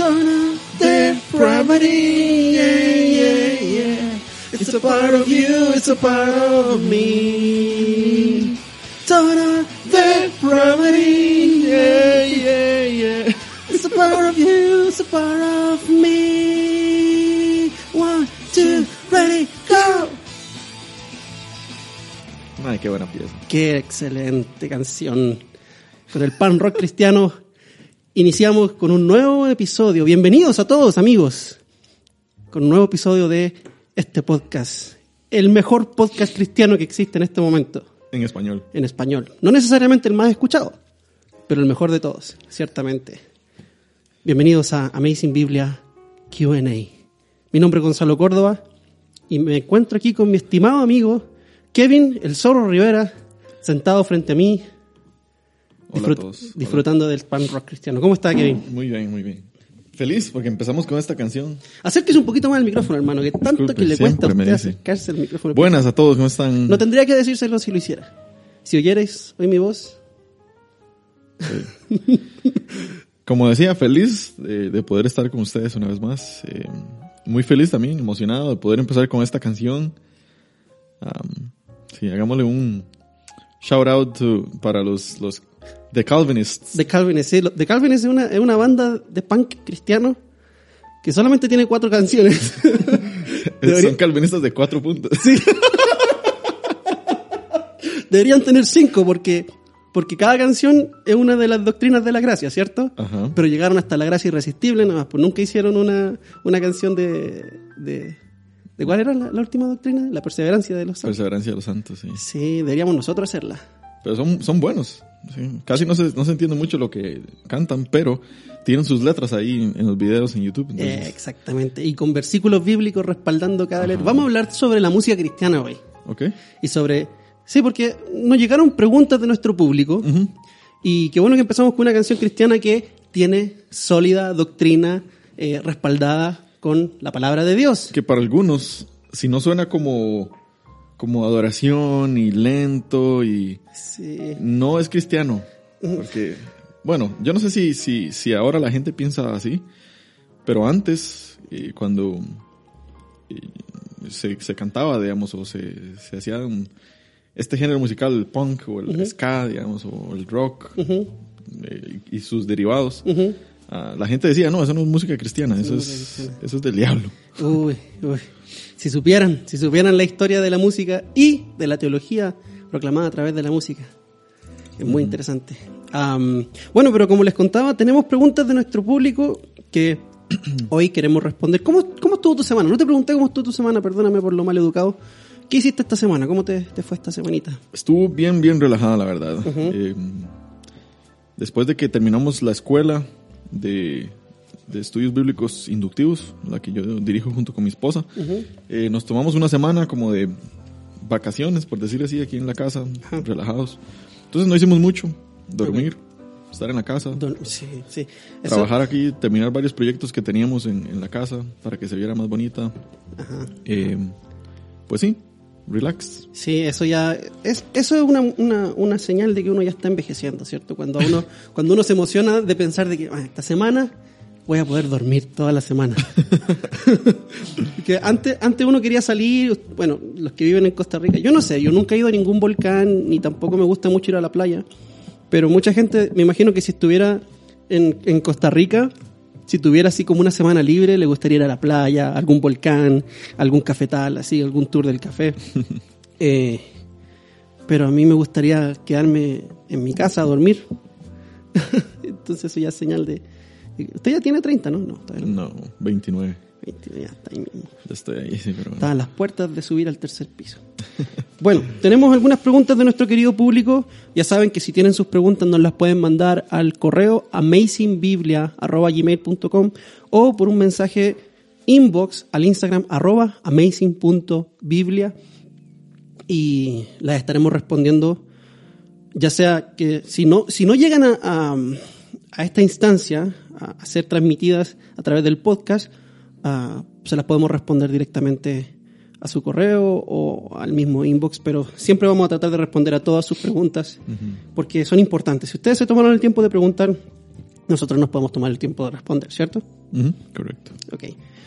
Turn up depravity, yeah, yeah, yeah. It's a part of you, it's a part of me. Turn up depravity, yeah, yeah, yeah. It's a part of you, it's a part of me. One, two, ready, go. Ay, qué buena pieza. Qué excelente canción. Con el pan rock cristiano iniciamos con un nuevo episodio. Bienvenidos a todos, amigos. Con un nuevo episodio de este podcast. El mejor podcast cristiano que existe en este momento. En español. En español. No necesariamente el más escuchado, pero el mejor de todos, ciertamente. Bienvenidos a Amazing Biblia QA. Mi nombre es Gonzalo Córdoba y me encuentro aquí con mi estimado amigo Kevin, el Zorro Rivera, sentado frente a mí, Hola disfrut- a todos. Hola. disfrutando del pan rock cristiano. ¿Cómo está, Kevin? Muy bien, muy bien. Feliz porque empezamos con esta canción. Acérquese un poquito más al micrófono, hermano, que tanto Disculpe, que le cuesta a usted acercarse al micrófono. Buenas a todos, ¿cómo están? No tendría que decírselo si lo hiciera. Si oyerais hoy mi voz, Como decía, feliz de, de poder estar con ustedes una vez más. Eh, muy feliz también, emocionado de poder empezar con esta canción. Sí, hagámosle un shout out to- para los, los The Calvinists. The Calvinist, sí, The Calvinist es una, es una banda de punk cristiano que solamente tiene cuatro canciones. Son calvinistas de cuatro puntos. Deberían tener cinco porque, porque cada canción es una de las doctrinas de la gracia, ¿cierto? Ajá. Pero llegaron hasta la gracia irresistible, nada más, pues nunca hicieron una, una canción de, de, de ¿cuál era la, la última doctrina? La perseverancia de los santos. Perseverancia de los santos, sí. Sí, deberíamos nosotros hacerla. Pero son, son buenos. Sí. Casi no se, no se entiende mucho lo que cantan, pero tienen sus letras ahí en, en los videos en YouTube. entonces- Eh, exactamente, y con versículos bíblicos respaldando cada letra. Vamos a hablar sobre la música cristiana hoy. ok. Y sobre... Sí, porque nos llegaron preguntas de nuestro público. Y qué bueno que empezamos con una canción cristiana que tiene sólida doctrina eh, respaldada con la palabra de Dios. Que para algunos, si no suena como, como adoración y lento y Sí. no es cristiano. Porque, bueno, yo no sé si, si, si ahora la gente piensa así, pero antes, eh, cuando eh, se, se cantaba, digamos, o se, se hacía un- este género musical, el punk o el ska, digamos, o el rock eh, y sus derivados. Ah, la gente decía, no, eso no es música cristiana, eso es, cristiana. eso es del diablo. Uy, uy. Si supieran, si supieran la historia de la música y de la teología proclamada a través de la música. Es muy interesante. Am, bueno, pero como les contaba, tenemos preguntas de nuestro público que hoy queremos responder. ¿Cómo, ¿Cómo estuvo tu semana? No te pregunté cómo estuvo tu semana, perdóname por lo mal educado. ¿Qué hiciste esta semana? ¿Cómo te, te fue esta semanita? Estuvo bien, bien relajada, la verdad. Eh, después de que terminamos la escuela de, de estudios bíblicos inductivos, la que yo dirijo junto con mi esposa, eh, nos tomamos una semana como de vacaciones, por decir así, aquí en la casa, relajados. Entonces no hicimos mucho, dormir, estar en la casa, Don- sí, sí. Eso- trabajar aquí, terminar varios proyectos que teníamos en, en la casa para que se viera más bonita. Ajá. Eh, pues sí, relax. Sí, eso ya es eso es una, una, una señal de que uno ya está envejeciendo, ¿cierto? Cuando uno cuando uno se emociona de pensar de que "Ah, esta semana voy a poder dormir toda la semana. que antes antes uno quería salir, bueno, los que viven en Costa Rica, yo no sé, yo nunca he ido a ningún volcán ni tampoco me gusta mucho ir a la playa, pero mucha gente, me imagino que si estuviera en, en Costa Rica, si tuviera así como una semana libre, le gustaría ir a la playa, algún volcán, algún cafetal, así, algún tour del café. Eh, pero a mí me gustaría quedarme en mi casa a dormir. Entonces eso ya es señal de... Usted ya tiene 30, ¿no? No, todavía no. No, 29. 20, ya está ahí mismo. Ya estoy ahí, sí, pero. Está a las puertas de subir al tercer piso. Bueno, tenemos algunas preguntas de nuestro querido público. Ya saben que si tienen sus preguntas nos las pueden mandar al correo amazingbiblia.gmail.com o por un mensaje inbox al Instagram arroba amazing.biblia y las estaremos respondiendo ya sea que si no, si no llegan a, a, a esta instancia a, a ser transmitidas a través del podcast, ah, se las podemos responder directamente a su correo o al mismo inbox, pero siempre vamos a tratar de responder a todas sus preguntas porque son importantes. Si ustedes se tomaron el tiempo de preguntar nosotros nos podemos tomar el tiempo de responder, ¿cierto? Ujú, Correcto. Ok.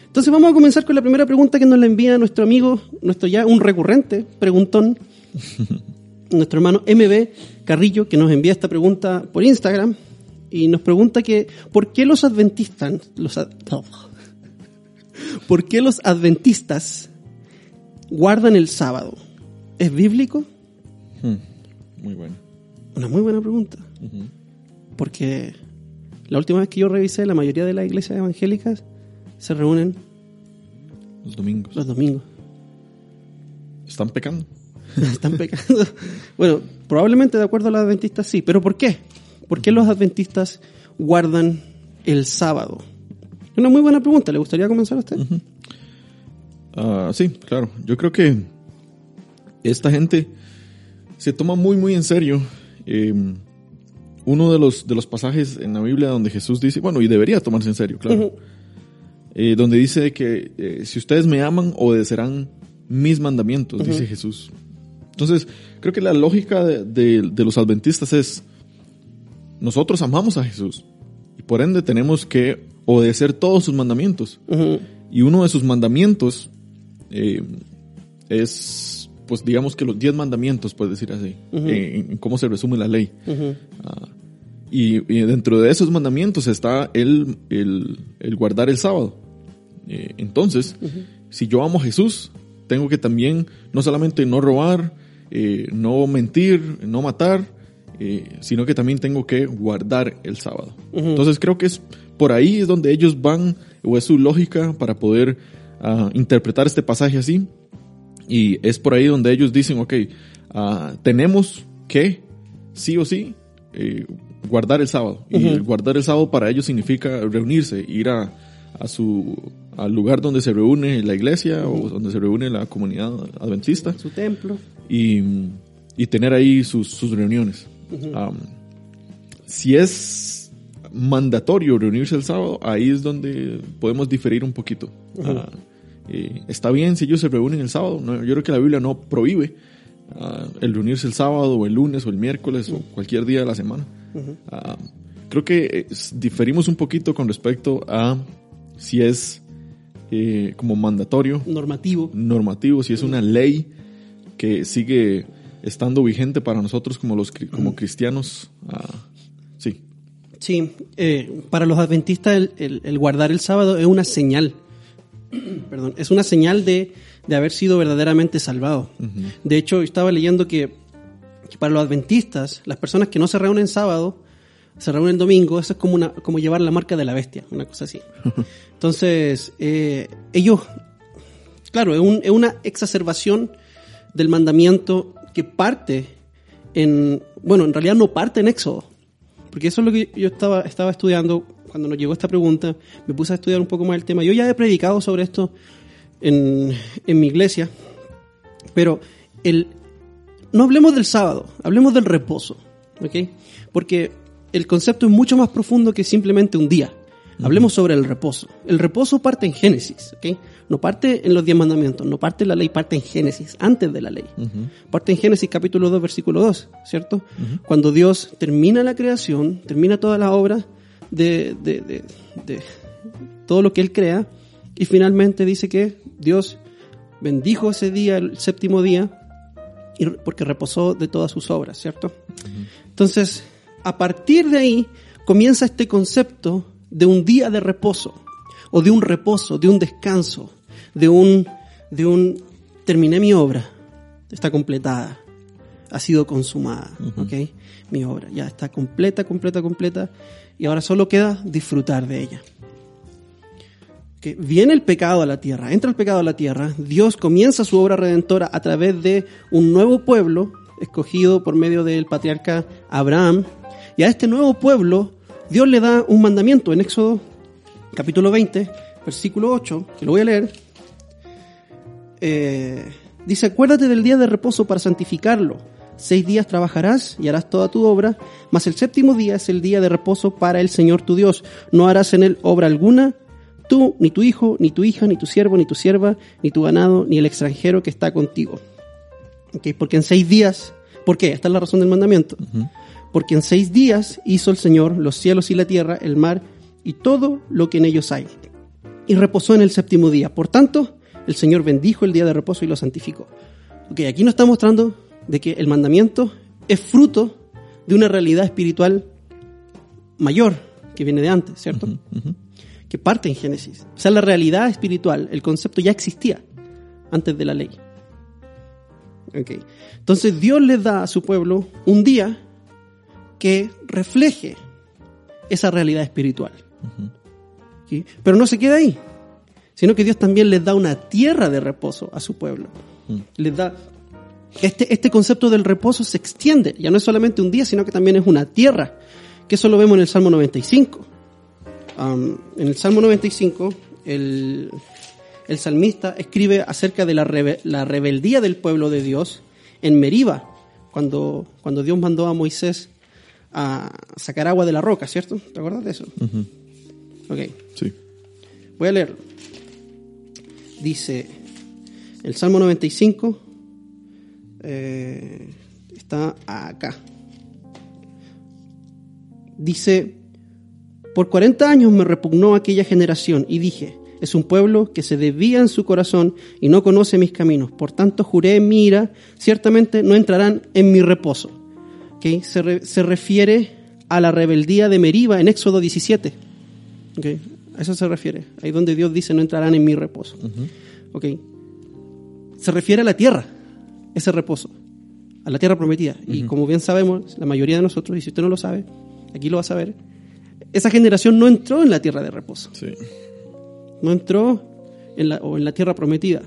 Entonces vamos a comenzar con la primera pregunta que nos la envía nuestro amigo, nuestro ya un recurrente preguntón, nuestro hermano MB Carrillo, que nos envía esta pregunta por Instagram y nos pregunta que ¿por qué los adventistas, los ad-. ¿Por qué los adventistas guardan el sábado? ¿Es bíblico? Hmm, Muy bueno. Una muy buena pregunta. Porque la última vez que yo revisé, la mayoría de las iglesias evangélicas se reúnen Los domingos. los domingos. ¿Están pecando? Están pecando. Bueno, probablemente de acuerdo a los adventistas sí, pero ¿por qué? ¿Por qué los adventistas guardan el sábado? Una muy buena pregunta. ¿Le gustaría comenzar a usted? Ah, sí, claro. Yo creo que esta gente se toma muy, muy en serio eh, uno de los, de los pasajes en la Biblia donde Jesús dice, bueno, y debería tomarse en serio, claro, eh, donde dice que eh, si ustedes me aman, obedecerán mis mandamientos, dice Jesús. Entonces, creo que la lógica de, de- de los adventistas es, nosotros amamos a Jesús y por ende tenemos que obedecer todos sus mandamientos. Y uno de sus mandamientos eh, es, pues digamos que los diez mandamientos, puedes decir así, Ujú. en, en cómo se resume la ley. Ah, y, y dentro de esos mandamientos está el, el, el guardar el sábado. Eh, entonces, si yo amo a Jesús, tengo que también no solamente no robar, eh, no mentir, no matar, eh, sino que también tengo que guardar el sábado. Entonces creo que es por ahí es donde ellos van, o es su lógica para poder ah, interpretar este pasaje así. Y es por ahí donde ellos dicen, ok, ah, tenemos que, sí o sí, eh, guardar el sábado. Y el guardar el sábado para ellos significa reunirse, ir a, a su, al lugar donde se reúne la iglesia o donde se reúne la comunidad adventista Su templo. y, y tener ahí sus, sus reuniones. Si es mandatorio reunirse el sábado, ahí es donde podemos diferir un poquito. Ah, eh, está bien si ellos se reúnen el sábado, no, yo creo que la Biblia no prohíbe ah, el reunirse el sábado o el lunes o el miércoles o cualquier día de la semana. Ah, creo que eh, diferimos un poquito con respecto a si es eh, como mandatorio Normativo. normativo, si es una ley que sigue estando vigente para nosotros como los como cristianos. Sí, eh, para los adventistas el, el- el guardar el sábado es una señal. Perdón, es una señal de, de haber sido verdaderamente salvado. De hecho, estaba leyendo que, que para los adventistas, las personas que no se reúnen sábado, se reúnen domingo, eso es como, una, como llevar la marca de la bestia, una cosa así. Entonces, eh, ellos, claro, es, un- es una exacerbación del mandamiento que parte en, bueno, en realidad no parte en Éxodo, porque eso es lo que yo estaba, estaba estudiando cuando nos llegó esta pregunta, me puse a estudiar un poco más el tema. Yo ya he predicado sobre esto en, en mi iglesia, pero el, no hablemos del sábado, hablemos del reposo, ¿ok? Porque el concepto es mucho más profundo que simplemente un día. Hablemos sobre el reposo. El reposo parte en Génesis, ¿ok? No parte en los diez mandamientos, no parte en la ley, parte en Génesis, antes de la ley. Parte en Génesis capítulo 2, versículo 2, ¿cierto? Cuando Dios termina la creación, termina toda la obra de, de- de- de todo lo que Él crea, y finalmente dice que Dios bendijo ese día, el séptimo día, y- porque reposó de todas sus obras, ¿cierto? Entonces, a partir de ahí comienza este concepto de un día de reposo, o de un reposo, de un descanso, de un, de un, terminé mi obra, está completada, ha sido consumada, ¿ok? Mi obra ya está completa, completa, completa, y ahora solo queda disfrutar de ella. Que viene el pecado a la tierra, entra el pecado a la tierra, Dios comienza su obra redentora a través de un nuevo pueblo escogido por medio del patriarca Abraham, y a este nuevo pueblo Dios le da un mandamiento en Éxodo capítulo 20, versículo 8, que lo voy a leer. Eh, dice, acuérdate del día de reposo para santificarlo. Seis días trabajarás y harás toda tu obra, mas el séptimo día es el día de reposo para el Señor tu Dios. No harás en él obra alguna, tú, ni tu hijo, ni tu hija, ni tu siervo, ni tu sierva, ni tu ganado, ni el extranjero que está contigo. Ok, Porque en seis días, ¿por qué? Esta es la razón del mandamiento. Porque en seis días hizo el Señor los cielos y la tierra, el mar y todo lo que en ellos hay. Y reposó en el séptimo día. Por tanto, el Señor bendijo el día de reposo y lo santificó. Ok, aquí nos está mostrando de que el mandamiento es fruto de una realidad espiritual mayor que viene de antes, ¿cierto? Que parte en Génesis. O sea, la realidad espiritual, el concepto ya existía antes de la ley. Okay. Entonces Dios le da a su pueblo un día que refleje esa realidad espiritual. Pero no se queda ahí, sino que Dios también les da una tierra de reposo a su pueblo. Les da este, este concepto del reposo se extiende, ya no es solamente un día, sino que también es una tierra, que eso lo vemos en el Salmo 95. en el Salmo 95, el, el salmista escribe acerca de la, la, rebeldía del pueblo de Dios en Meriba, cuando, cuando Dios mandó a Moisés a sacar agua de la roca, ¿cierto? ¿Te acuerdas de eso? Ok. Sí. Voy a leerlo. Dice el Salmo 95, eh, está acá. Dice, por 40 años me repugnó aquella generación y dije, es un pueblo que se desvía en su corazón y no conoce mis caminos. Por tanto juré en mi ira, ciertamente no entrarán en mi reposo. ¿Okay? Se, se, refiere a la rebeldía de Meriba en Éxodo 17. ¿Okay? A eso se refiere. Ahí donde Dios dice no entrarán en mi reposo. ¿Okay? Se refiere a la tierra, ese reposo, a la tierra prometida. Y como bien sabemos, la mayoría de nosotros, y si usted no lo sabe, aquí lo va a saber, esa generación no entró en la tierra de reposo. Sí no entró en la, o en la tierra prometida.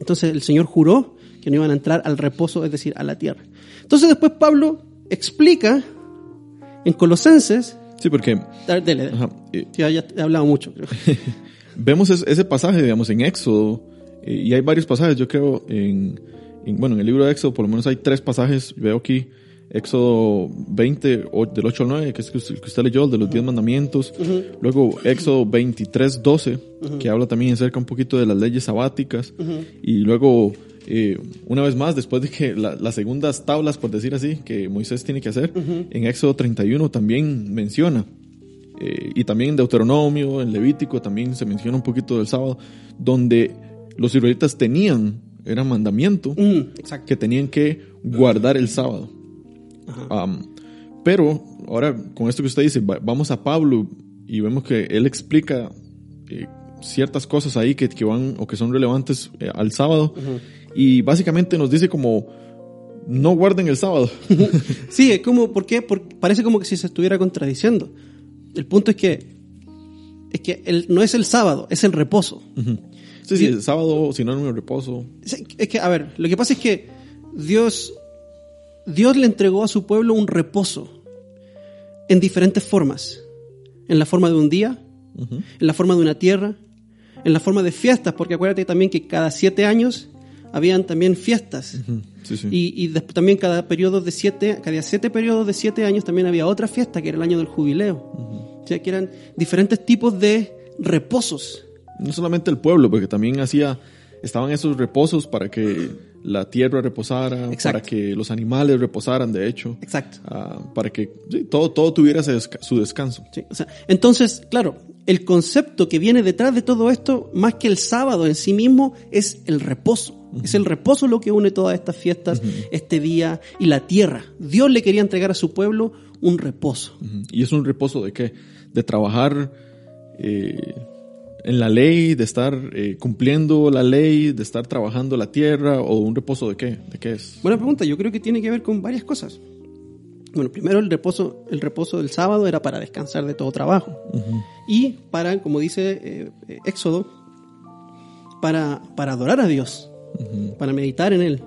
Entonces el Señor juró que no iban a entrar al reposo, es decir, a la tierra. Entonces después Pablo explica en Colosenses. Sí, porque. Dele, ya, he hablado mucho. vemos ese pasaje, digamos, en Éxodo, eh, y hay varios pasajes, yo creo, en, en, bueno, en el libro de Éxodo por lo menos hay tres pasajes, veo aquí Éxodo 20, del 8 al 9, que es que usted leyó, el de los 10 mandamientos. Luego Éxodo 23, 12, que habla también acerca un poquito de las leyes sabáticas. Y luego, eh, una vez más, después de que las segundas tablas, por decir así, que Moisés tiene que hacer, en Éxodo 31 también menciona. Eh, y también en Deuteronomio, en Levítico también se menciona un poquito del sábado, donde los israelitas tenían, era mandamiento, que tenían que guardar el sábado pero ahora, con esto que usted dice, vamos a Pablo y vemos que él explica eh, ciertas cosas ahí que, que, van o que son relevantes eh, al sábado. Y básicamente nos dice como, no guarden el sábado. sí, es como, ¿por qué? Porque parece como que si se estuviera contradiciendo. El punto es que, es que el, no es el sábado, es el reposo. Sí, sí, el sábado sinónimo de reposo. Es que, a ver, lo que pasa es que Dios Dios le entregó a su pueblo un reposo en diferentes formas. En la forma de un día, en la forma de una tierra, en la forma de fiestas, porque acuérdate también que cada siete años habían también fiestas. Y, también cada periodo de siete, cada siete periodos de siete años también había otra fiesta, que era el año del jubileo. O sea, que eran diferentes tipos de reposos. No solamente el pueblo, porque también hacía, estaban esos reposos para que la tierra reposara, para que los animales reposaran, de hecho. Exacto. Ah, para que todo, todo tuviera su descanso. entonces, claro, el concepto que viene detrás de todo esto, más que el sábado en sí mismo, es el reposo. Es el reposo lo que une todas estas fiestas, este día y la tierra. Dios le quería entregar a su pueblo un reposo. ¿Y es un reposo de qué? De trabajar eh, en la ley, de estar eh, cumpliendo la ley, de estar trabajando la tierra o un reposo de qué? ¿De qué es? Buena pregunta, yo creo que tiene que ver con varias cosas. Bueno, primero el reposo, el reposo del sábado era para descansar de todo trabajo. Y para, como dice eh, eh, Éxodo, para, para adorar a Dios, para meditar en Él,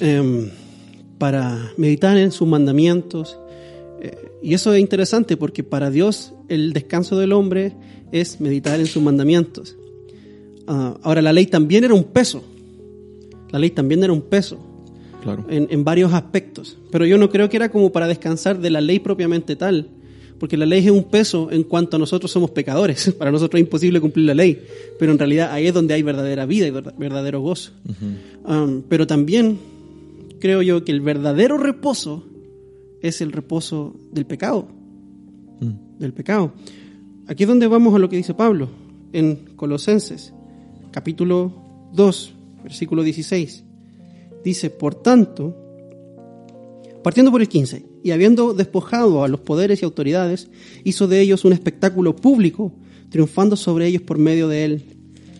em, para meditar en sus mandamientos. y eso es interesante porque para Dios el descanso del hombre es meditar en sus mandamientos. Ah, ahora, la ley también era un peso. La ley también era un peso. Claro. En, varios aspectos. Pero yo no creo que era como para descansar de la ley propiamente tal. Porque la ley es un peso en cuanto a nosotros somos pecadores. Para nosotros es imposible cumplir la ley. Pero en realidad ahí es donde hay verdadera vida y verdadero gozo. Ah, pero también creo yo que el verdadero reposo es el reposo del pecado. Del pecado. Aquí es donde vamos a lo que dice Pablo en Colosenses, capítulo 2, versículo 16. Dice, por tanto, partiendo por el 15, y habiendo despojado a los poderes y autoridades, hizo de ellos un espectáculo público, triunfando sobre ellos por medio de él.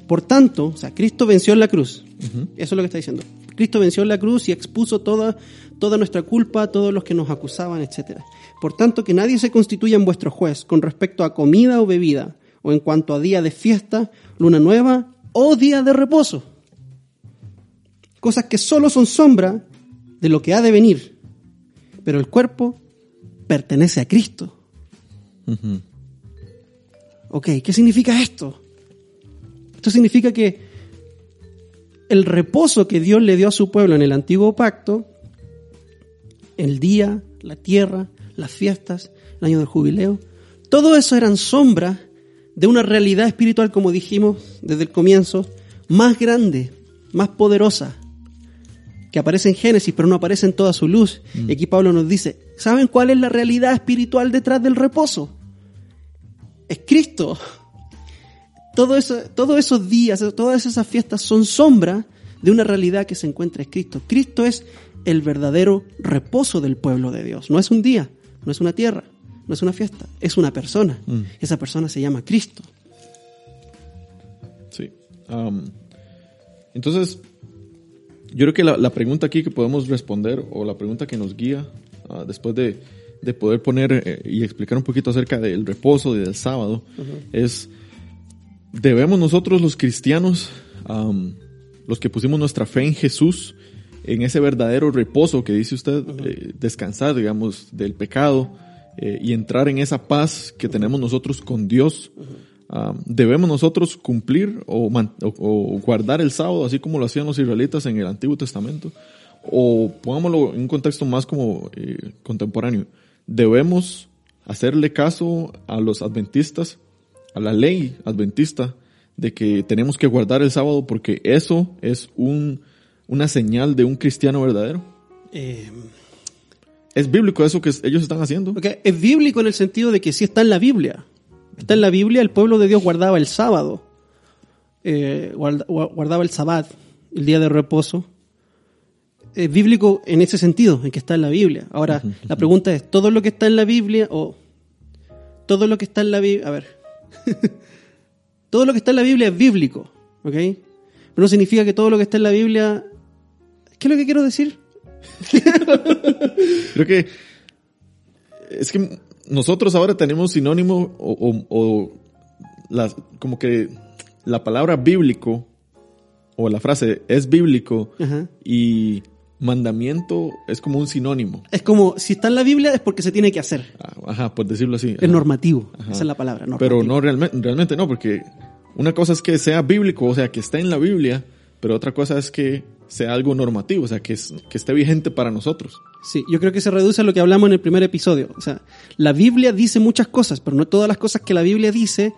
Por tanto, o sea, Cristo venció en la cruz. Eso es lo que está diciendo. Cristo venció en la cruz y expuso toda, toda nuestra culpa a todos los que nos acusaban, etc. Por tanto, que nadie se constituya en vuestro juez con respecto a comida o bebida, o en cuanto a día de fiesta, luna nueva o día de reposo. Cosas que solo son sombra de lo que ha de venir. Pero el cuerpo pertenece a Cristo. Ok, ¿qué significa esto? Esto significa que el reposo que Dios le dio a su pueblo en el antiguo pacto, el día, la tierra, las fiestas, el año del jubileo, todo eso eran sombras de una realidad espiritual, como dijimos desde el comienzo, más grande, más poderosa, que aparece en Génesis, pero no aparece en toda su luz. Y aquí Pablo nos dice, ¿saben cuál es la realidad espiritual detrás del reposo? Es Cristo. Todo eso, todos esos días, todas esas fiestas son sombra de una realidad que se encuentra en Cristo. Cristo es el verdadero reposo del pueblo de Dios. No es un día, no es una tierra, no es una fiesta, es una persona. Mm. Esa persona se llama Cristo. Sí. Um, entonces, yo creo que la, la, pregunta aquí que podemos responder, o la pregunta que nos guía, uh, después de, de, poder poner eh, y explicar un poquito acerca del reposo y del sábado, uh -huh. es, ¿debemos nosotros los cristianos, um, los que pusimos nuestra fe en Jesús, en ese verdadero reposo que dice usted, uh -huh. eh, descansar, digamos, del pecado, eh, y entrar en esa paz que tenemos nosotros con Dios, -huh. Um, ¿debemos nosotros cumplir o, o, o, guardar el sábado así como lo hacían los israelitas en el Antiguo Testamento? O pongámoslo en un contexto más como eh, contemporáneo, ¿debemos hacerle caso a los adventistas, a la ley adventista, de que tenemos que guardar el sábado porque eso es un, una señal de un cristiano verdadero? Eh... ¿Es bíblico eso que ellos están haciendo? Okay. Es bíblico en el sentido de que sí está en la Biblia. Está en la Biblia, el pueblo de Dios guardaba el sábado, eh, guardaba el sabbat, el día de reposo. Es bíblico en ese sentido, en que está en la Biblia. Ahora, uh -huh, la pregunta es, ¿todo lo que está en la Biblia o todo lo que está en la Biblia, a ver, todo lo que está en la Biblia es bíblico, ¿ok? Pero no significa que todo lo que está en la Biblia, ¿qué es lo que quiero decir? Creo que es que nosotros ahora tenemos sinónimo o, o, o las, como que la palabra bíblico o la frase es bíblico Ajá. y mandamiento es como un sinónimo. Es como, si está en la Biblia es porque se tiene que hacer. Ah, Ajá, por decirlo así. Es Ajá. normativo, Ajá. esa es la palabra. Normativo. Pero no realmente, realmente no, porque una cosa es que sea bíblico, o sea, que esté en la Biblia, pero otra cosa es que sea algo normativo, o sea, que, es, que esté vigente para nosotros. Sí, yo creo que se reduce a lo que hablamos en el primer episodio. O sea, la Biblia dice muchas cosas, pero no todas las cosas que la Biblia dice,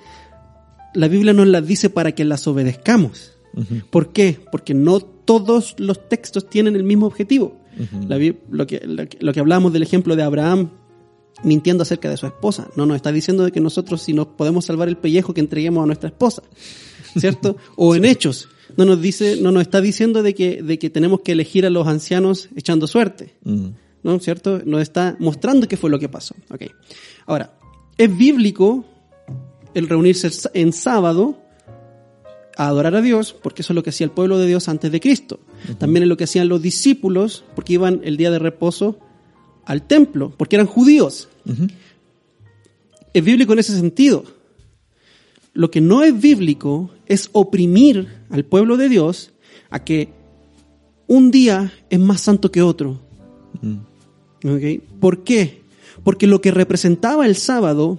la Biblia nos las dice para que las obedezcamos. Uh -huh. ¿Por qué? Porque no todos los textos tienen el mismo objetivo. Uh -huh. la, lo, que, lo, que, lo que hablamos del ejemplo de Abraham mintiendo acerca de su esposa. No nos está diciendo de que nosotros si nos podemos salvar el pellejo que entreguemos a nuestra esposa. ¿Cierto? o en hechos. No nos dice, no nos está diciendo de que, de que tenemos que elegir a los ancianos echando suerte. -huh. ¿No? ¿Cierto? Nos está mostrando qué fue lo que pasó. Okay. Ahora, es bíblico el reunirse en sábado a adorar a Dios, porque eso es lo que hacía el pueblo de Dios antes de Cristo. Uh -huh. También es lo que hacían los discípulos, porque iban el día de reposo al templo, porque eran judíos. Uh -huh. Es bíblico en ese sentido. Lo que no es bíblico es oprimir al pueblo de Dios a que un día es más santo que otro. -huh. ¿Okay? ¿Por qué? Porque lo que representaba el sábado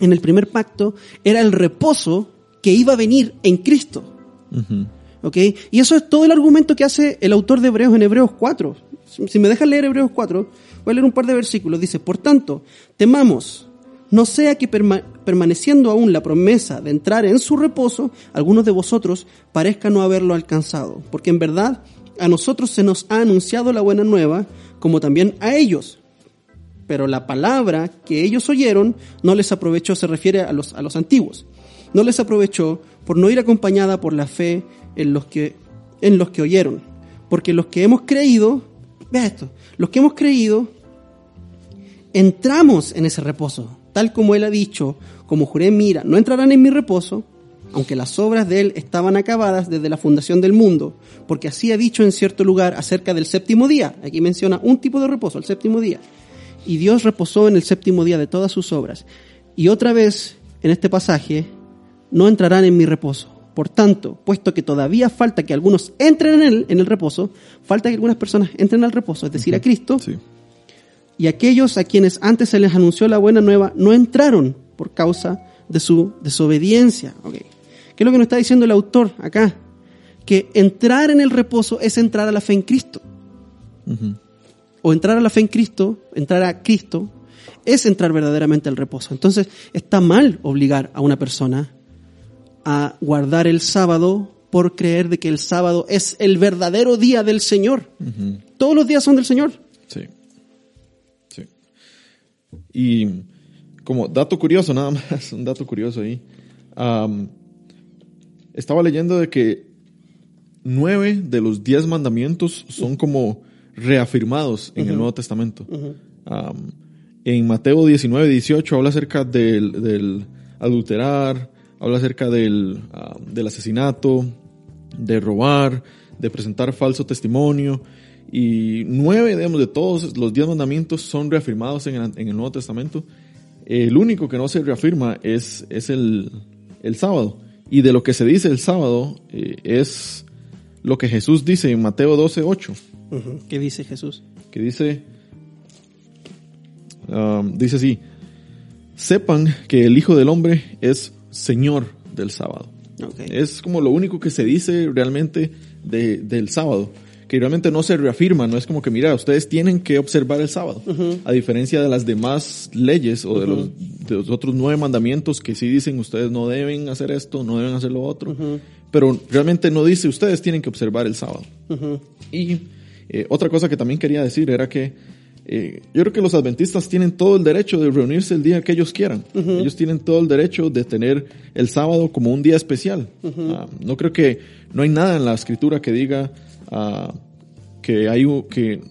en el primer pacto era el reposo que iba a venir en Cristo. Uh -huh. ¿Okay? Y eso es todo el argumento que hace el autor de Hebreos en Hebreos 4. Si me dejan leer Hebreos 4, voy a leer un par de versículos. Dice, por tanto, temamos, no sea que perma permaneciendo aún la promesa de entrar en su reposo, algunos de vosotros parezca no haberlo alcanzado. Porque en verdad a nosotros se nos ha anunciado la buena nueva, como también a ellos. pero la palabra que ellos oyeron no les aprovechó, se refiere a los, a los antiguos, no les aprovechó por no ir acompañada por la fe en los que, en los que oyeron. Porque los que hemos creído, vea esto, los que hemos creído, entramos en ese reposo, tal como él ha dicho, como juré, mira, no entrarán en mi reposo, aunque las obras de él estaban acabadas desde la fundación del mundo, porque así ha dicho en cierto lugar acerca del séptimo día. Aquí menciona un tipo de reposo, el séptimo día. Y Dios reposó en el séptimo día de todas sus obras. Y otra vez, en este pasaje, no entrarán en mi reposo. Por tanto, puesto que todavía falta que algunos entren en él, en el reposo, falta que algunas personas entren al reposo, es decir, a Cristo, Sí. Y aquellos a quienes antes se les anunció la buena nueva no entraron por causa de su desobediencia. ¿Qué es lo que nos está diciendo el autor acá? Que entrar en el reposo es entrar a la fe en Cristo. O entrar a la fe en Cristo, entrar a Cristo, es entrar verdaderamente al reposo. Entonces, está mal obligar a una persona a guardar el sábado por creer de que el sábado es el verdadero día del Señor. Todos los días son del Señor. Sí. Y como dato curioso, nada más, un dato curioso ahí. estaba leyendo de que nueve de los diez mandamientos son como reafirmados en el Nuevo Testamento. Am, en Mateo 19, 18 habla acerca del, del adulterar, habla acerca del, del asesinato, de robar, de presentar falso testimonio. Y nueve, digamos, de todos los diez mandamientos son reafirmados en el, en el Nuevo Testamento. El único que no se reafirma es, es el, el sábado. Y de lo que se dice el sábado eh, es lo que Jesús dice en Mateo 12, 8 ¿Qué dice Jesús? que dice, um, dice así, sepan que el Hijo del Hombre es Señor del sábado. Ok. Es como lo único que se dice realmente de- del sábado, que realmente no se reafirma, no es como que, mira, ustedes tienen que observar el sábado, a diferencia de las demás leyes o de, los, de los otros nueve mandamientos que sí dicen ustedes no deben hacer esto, no deben hacer lo otro, pero realmente no dice ustedes tienen que observar el sábado. Y eh, otra cosa que también quería decir era que eh, yo creo que los adventistas tienen todo el derecho de reunirse el día que ellos quieran. Ellos tienen todo el derecho de tener el sábado como un día especial. Ah, no creo que no hay nada en la escritura que diga ah, que hay que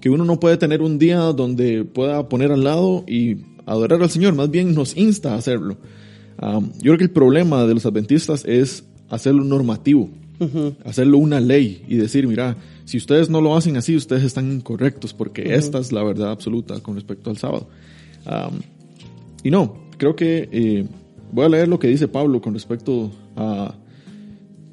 que uno no puede tener un día donde pueda poner al lado y adorar al Señor. Más bien nos insta a hacerlo. Ah, yo creo que el problema de los adventistas es hacerlo normativo hacerlo una ley y decir, mira, si ustedes no lo hacen así, ustedes están incorrectos porque esta es la verdad absoluta con respecto al sábado. Am, y no, creo que eh, voy a leer lo que dice Pablo con respecto a,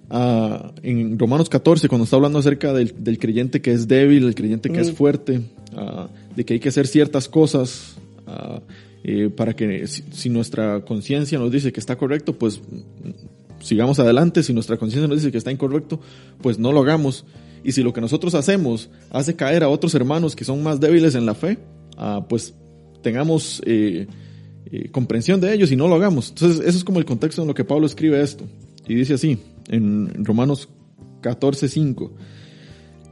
a- en Romanos 14, cuando está hablando acerca del, del creyente que es débil, el creyente que es fuerte, ah, de que hay que hacer ciertas cosas ah, eh, para que si, si nuestra conciencia nos dice que está correcto, pues mm, sigamos adelante. Si nuestra conciencia nos dice que está incorrecto, pues no lo hagamos. Y si lo que nosotros hacemos hace caer a otros hermanos que son más débiles en la fe, ah, pues tengamos eh, eh, comprensión de ellos y no lo hagamos. Entonces, eso es como el contexto en lo que Pablo escribe esto. Y dice así, en Romanos 14, 5.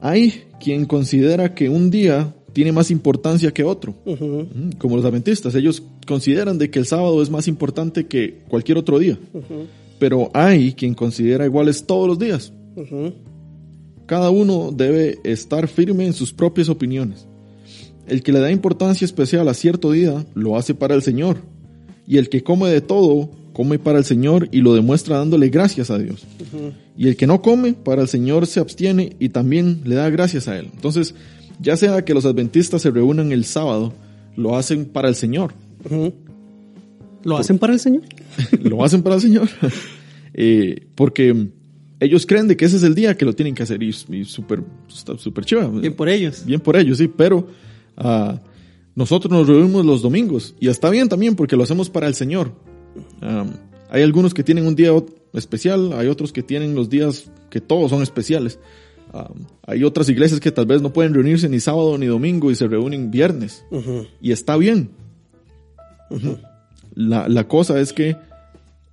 Hay quien considera que un día tiene más importancia que otro. Mm, Como los adventistas, ellos consideran de que el sábado es más importante que cualquier otro día. Pero hay quien considera iguales todos los días. Cada uno debe estar firme en sus propias opiniones. El que le da importancia especial a cierto día lo hace para el Señor. Y el que come de todo, come para el Señor y lo demuestra dándole gracias a Dios. Y el que no come, para el Señor se abstiene y también le da gracias a Él. Entonces, ya sea que los adventistas se reúnan el sábado, lo hacen para el Señor. ¿Lo hacen para el Señor? lo hacen para el Señor. Eh, porque ellos creen de que ese es el día que lo tienen que hacer y, y súper está súper chiva. Bien por ellos. Bien por ellos, sí, pero ah, nosotros nos reunimos los domingos y está bien también porque lo hacemos para el Señor. Hay algunos que tienen un día especial, hay otros que tienen los días que todos son especiales. Hay otras iglesias que tal vez no pueden reunirse ni sábado ni domingo y se reúnen viernes. Y está bien. La, la cosa es que,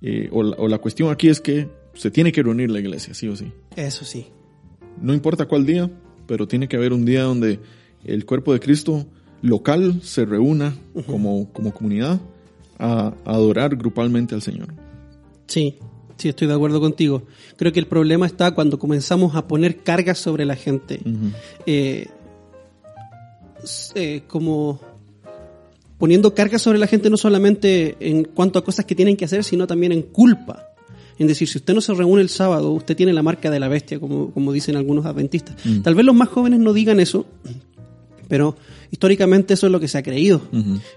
eh, o, la, o la cuestión aquí es que se tiene que reunir la iglesia, sí o sí. Eso sí. No importa cuál día, pero tiene que haber un día donde el cuerpo de Cristo local se reúna como, como comunidad a, a adorar grupalmente al Señor. Sí, sí, estoy de acuerdo contigo. Creo que el problema está cuando comenzamos a poner cargas sobre la gente. Eh, eh, como poniendo cargas sobre la gente no solamente en cuanto a cosas que tienen que hacer, sino también en culpa. Es decir, si usted no se reúne el sábado, usted tiene la marca de la bestia, como, como dicen algunos adventistas. Tal vez los más jóvenes no digan eso, pero históricamente eso es lo que se ha creído.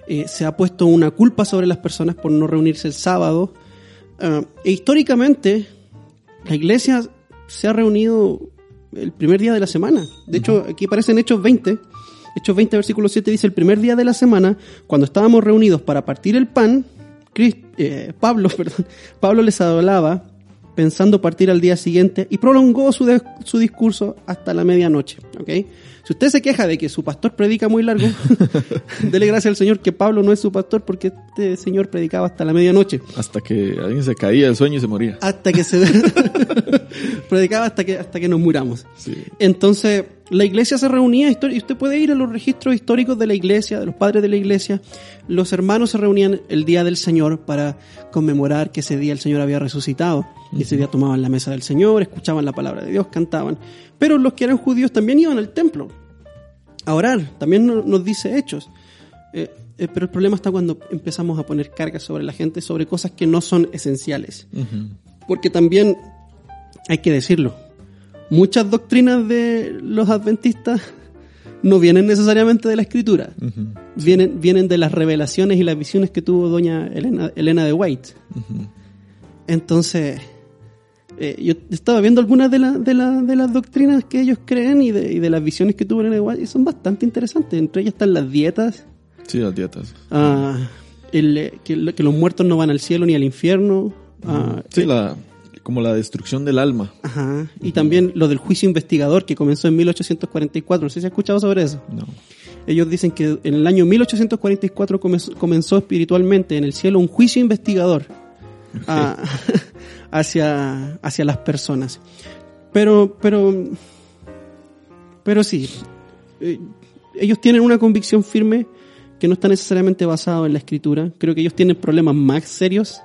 Eh, se ha puesto una culpa sobre las personas por no reunirse el sábado. Ah, e históricamente, la iglesia se ha reunido el primer día de la semana. De hecho, aquí aparece en Hechos 20. Hechos 20, versículo 7 dice, el primer día de la semana, cuando estábamos reunidos para partir el pan, eh, Pablo, perdón, Pablo les hablaba pensando partir al día siguiente y prolongó su, de- su discurso hasta la medianoche. ¿Ok? Si usted se queja de que su pastor predica muy largo, dele gracias al Señor que Pablo no es su pastor porque este señor predicaba hasta la medianoche. Hasta que alguien se caía del sueño y se moría. Hasta que se... predicaba hasta que, hasta que nos muramos. Sí. Entonces, la iglesia se reunía, y usted puede ir a los registros históricos de la iglesia, de los padres de la iglesia. Los hermanos se reunían el día del Señor para conmemorar que ese día el Señor había resucitado. Y ese día tomaban la mesa del Señor, escuchaban la palabra de Dios, cantaban. Pero los que eran judíos también iban al templo a orar. También no- nos dice Hechos. Eh, eh, pero el problema está cuando empezamos a poner cargas sobre la gente, sobre cosas que no son esenciales. Porque también, hay que decirlo, muchas doctrinas de los adventistas no vienen necesariamente de la escritura, vienen, vienen de las revelaciones y las visiones que tuvo doña Elena, Elena de White. Entonces, eh, yo estaba viendo algunas de, la- de, la- de las doctrinas que ellos creen y de, y de las visiones que de White y son bastante interesantes. Entre ellas están las dietas, Sí, las dietas. ah, el, eh, que, que los muertos no van al cielo ni al infierno. ah, Sí, la, como la destrucción del alma. Ajá. Y también lo del juicio investigador que comenzó en 1844. No sé si has escuchado sobre eso. No. Ellos dicen que en el año 1844 comenzó, comenzó espiritualmente en el cielo un juicio investigador a- hacia, hacia las personas. Pero, pero, pero sí, eh, ellos tienen una convicción firme que no está necesariamente basado en la escritura. Creo que ellos tienen problemas más serios,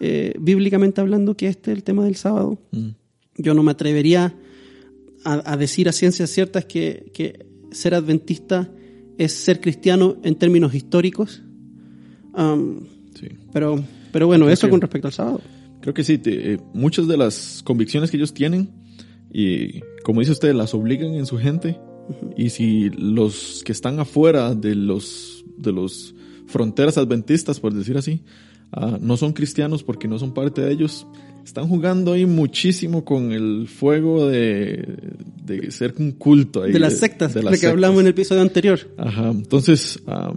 eh, bíblicamente hablando, que este, el tema del sábado. Mm. Yo no me atrevería a, a decir a ciencias ciertas que, que ser adventista es ser cristiano en términos históricos. Am, Sí. pero, pero bueno, Creo eso que- con respecto al sábado. Creo que sí, te- eh, muchas de las convicciones que ellos tienen, y como dice usted, las obligan en su gente. Y si los que están afuera de los, de los fronteras adventistas, por decir así, ah, no son cristianos porque no son parte de ellos, están jugando ahí muchísimo con el fuego de, de ser un culto. Ahí, De las sectas, de de las que sectas. hablamos en el episodio anterior. Ajá, entonces, ah,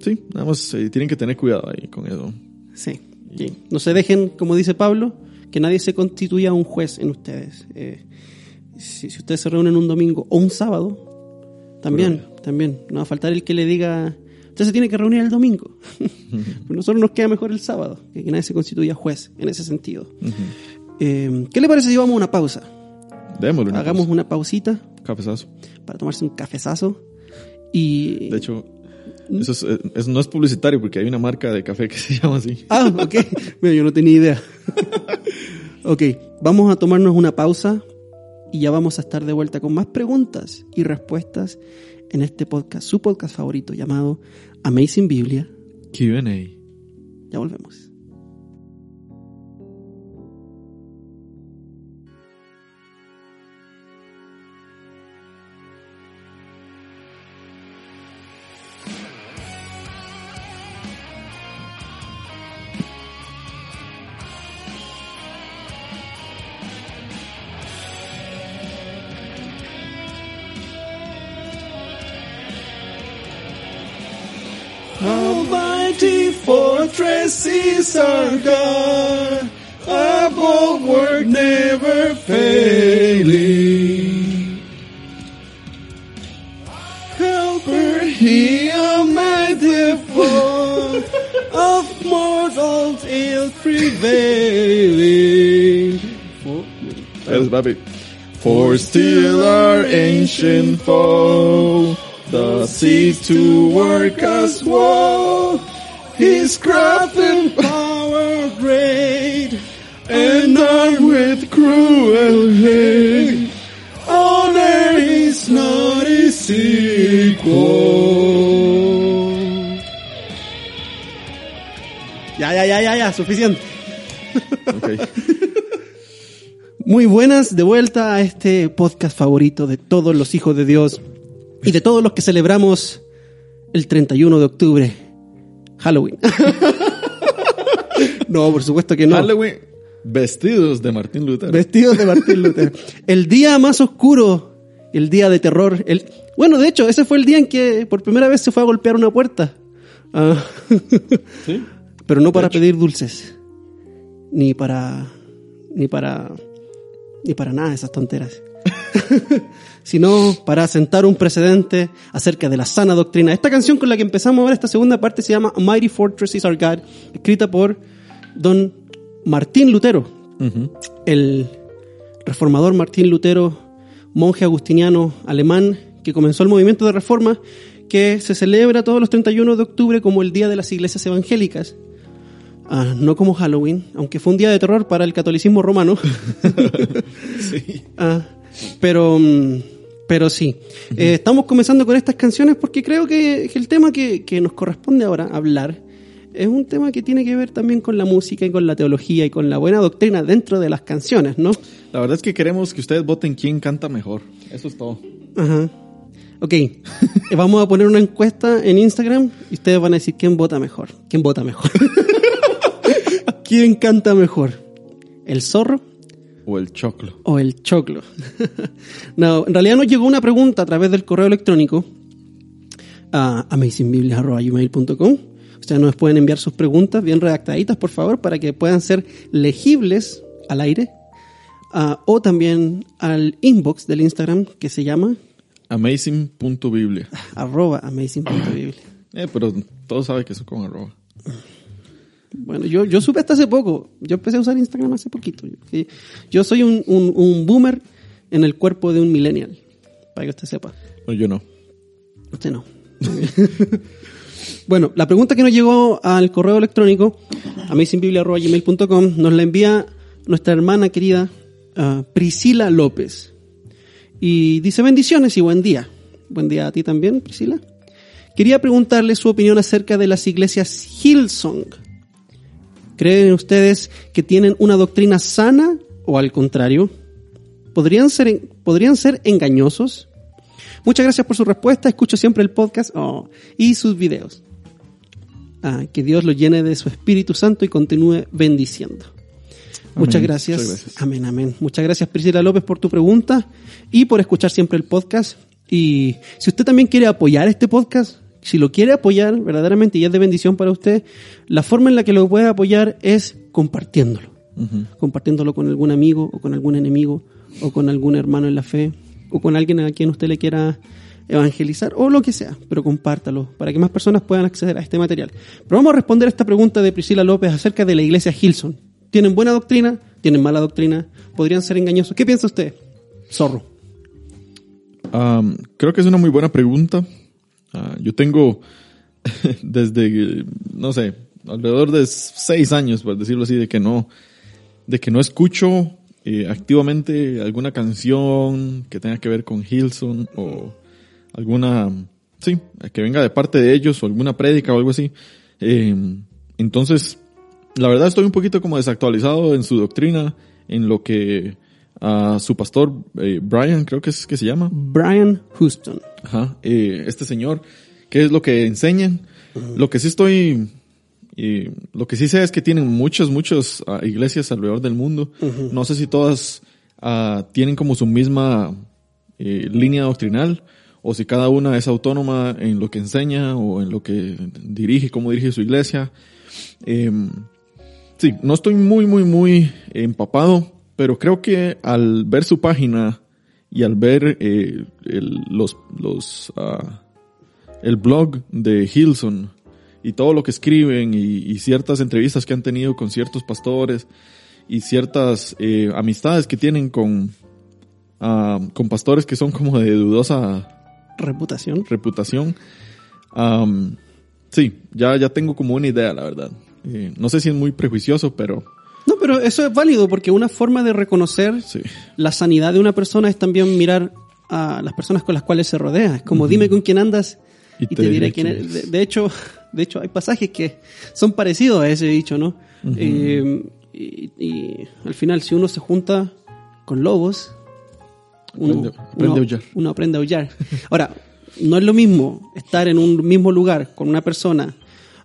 sí, nada más eh, tienen que tener cuidado ahí con eso. Sí, sí. No se dejen, como dice Pablo, que nadie se constituya un juez en ustedes. Eh, si, si ustedes se reúnen un domingo o un sábado, también, también. No va a faltar el que le diga, usted se tiene que reunir el domingo. Nosotros nos queda mejor el sábado, que, que nadie se constituya juez en ese sentido. Eh, ¿Qué le parece si vamos a una pausa? Démosle una Hagamos pausa. una pausita cafezazo. para tomarse un cafezazo. Y... De hecho, eso, es, eh, eso no es publicitario porque hay una marca de café que se llama así. Ah, ok. Mira, yo no tenía idea. ok, vamos a tomarnos una pausa y ya vamos a estar de vuelta con más preguntas y respuestas en este podcast, su podcast favorito llamado Amazing Biblia. Q&A. Ya volvemos. Fortress is our God, our bulwark never failing. Helper he a mighty foe of mortals ill prevailing. That's papi. For still our ancient foe the seas to work as one. His craft and power great, and armed with cruel hate. Honor is not his equal. Ya, ya, ya, ya, ya, suficiente. Okay. Muy buenas, de vuelta a este podcast favorito de todos los hijos de Dios y de todos los que celebramos el 31 de octubre, Halloween. no, por supuesto que no. Halloween, vestidos de Martín Lutero. Vestidos de Martín Lutero. El día más oscuro, el día de terror. El... Bueno, de hecho, ese fue el día en que por primera vez se fue a golpear una puerta. Ah. ¿Sí? Pero no para pedir dulces. Ni para. Ni para. Ni para nada de esas tonteras. Sino para sentar un precedente acerca de la sana doctrina. Esta canción con la que empezamos ahora, esta segunda parte, se llama Mighty Fortress is Our God, escrita por don Martín Lutero, el reformador Martín Lutero, monje agustiniano alemán que comenzó el movimiento de reforma que se celebra todos los 31 de octubre como el Día de las Iglesias Evangélicas. Ah, no como Halloween, aunque fue un día de terror para el catolicismo romano. Sí. Ah, pero, mm, pero sí. Eh, estamos comenzando con estas canciones porque creo que, que el tema que, que nos corresponde ahora hablar es un tema que tiene que ver también con la música y con la teología y con la buena doctrina dentro de las canciones, ¿no? La verdad es que queremos que ustedes voten quién canta mejor. Eso es todo. Ajá. Ok, Eh, vamos a poner una encuesta en Instagram y ustedes van a decir quién vota mejor. ¿Quién vota mejor? ¿Quién canta mejor? ¿El zorro O el choclo. o el choclo? no, en realidad nos llegó una pregunta a través del correo electrónico a amazingbiblia.com. Ustedes nos pueden enviar sus preguntas bien redactaditas, por favor, para que puedan ser legibles al aire. Ah, o también al inbox del Instagram que se llama Amazing.biblia. arroba amazing.biblia. Eh, pero todos saben que eso con arroba. Bueno, yo, yo supe hasta hace poco. Yo empecé a usar Instagram hace poquito. Yo, soy un, un, un boomer en el cuerpo de un millennial. Para que usted sepa. No, yo no. Usted no. bueno, la pregunta que nos llegó al correo electrónico, amazingbiblia.gmail.com, nos la envía nuestra hermana querida ah, Priscila López. Y dice bendiciones y buen día. Buen día a ti también, Priscila. Quería preguntarle su opinión acerca de las iglesias Hillsong. ¿Creen ustedes que tienen una doctrina sana o al contrario? ¿Podrían ser, ¿podrían ser engañosos? Muchas gracias por su respuesta. Escucho siempre el podcast oh, y sus videos. Ah, que Dios lo llene de su Espíritu Santo y continúe bendiciendo. Muchas gracias. Muchas gracias. Amén, amén. Muchas gracias Priscila López por tu pregunta y por escuchar siempre el podcast. Y si usted también quiere apoyar este podcast, si lo quiere apoyar verdaderamente y es de bendición para usted, la forma en la que lo puede apoyar es compartiéndolo compartiéndolo con algún amigo o con algún enemigo o con algún hermano en la fe o con alguien a quien usted le quiera evangelizar o lo que sea, pero compártalo para que más personas puedan acceder a este material. Pero vamos a responder a esta pregunta de Priscila López acerca de la iglesia Hilson. ¿Tienen buena doctrina? ¿Tienen mala doctrina? ¿Podrían ser engañosos? ¿Qué piensa usted? Zorro. Am, creo que es una muy buena pregunta. Ah, yo tengo desde, no sé, alrededor de seis años, por decirlo así, de que no, de que no escucho eh, activamente alguna canción que tenga que ver con Hilson o alguna, sí, que venga de parte de ellos o alguna prédica o algo así. Eh, entonces, la verdad estoy un poquito como desactualizado en su doctrina, en lo que a su pastor eh, Brian, creo que es que se llama, Brian Houston. Ajá, eh, este señor, ¿qué es lo que enseñan? Lo que sí estoy, eh, lo que sí sé es que tienen muchas, muchas ah, iglesias alrededor del mundo. No sé si todas ah, tienen como su misma eh, línea doctrinal o si cada una es autónoma en lo que enseña o en lo que dirige, cómo dirige su iglesia. Em, sí, no estoy muy, muy, muy empapado, pero creo que al ver su página y al ver eh, el, los, los, ah, el blog de Hilson y todo lo que escriben y, y ciertas entrevistas que han tenido con ciertos pastores y ciertas eh, amistades que tienen con, ah, con pastores que son como de dudosa Reputación. reputación. Am, sí, ya, ya tengo como una idea, la verdad. Eh, no sé si es muy prejuicioso, pero No, pero eso es válido porque una forma de reconocer sí. la sanidad de una persona es también mirar a las personas con las cuales se rodea. Es como dime con quién andas y, te, diré quién eres. De, de hecho, de hecho, hay pasajes que son parecidos a ese dicho, ¿no? Eh, y, y al final, si uno se junta con lobos, uno Aprende- aprende uno- a aullar. uno aprende a aullar. Ahora, no es lo mismo estar en un mismo lugar con una persona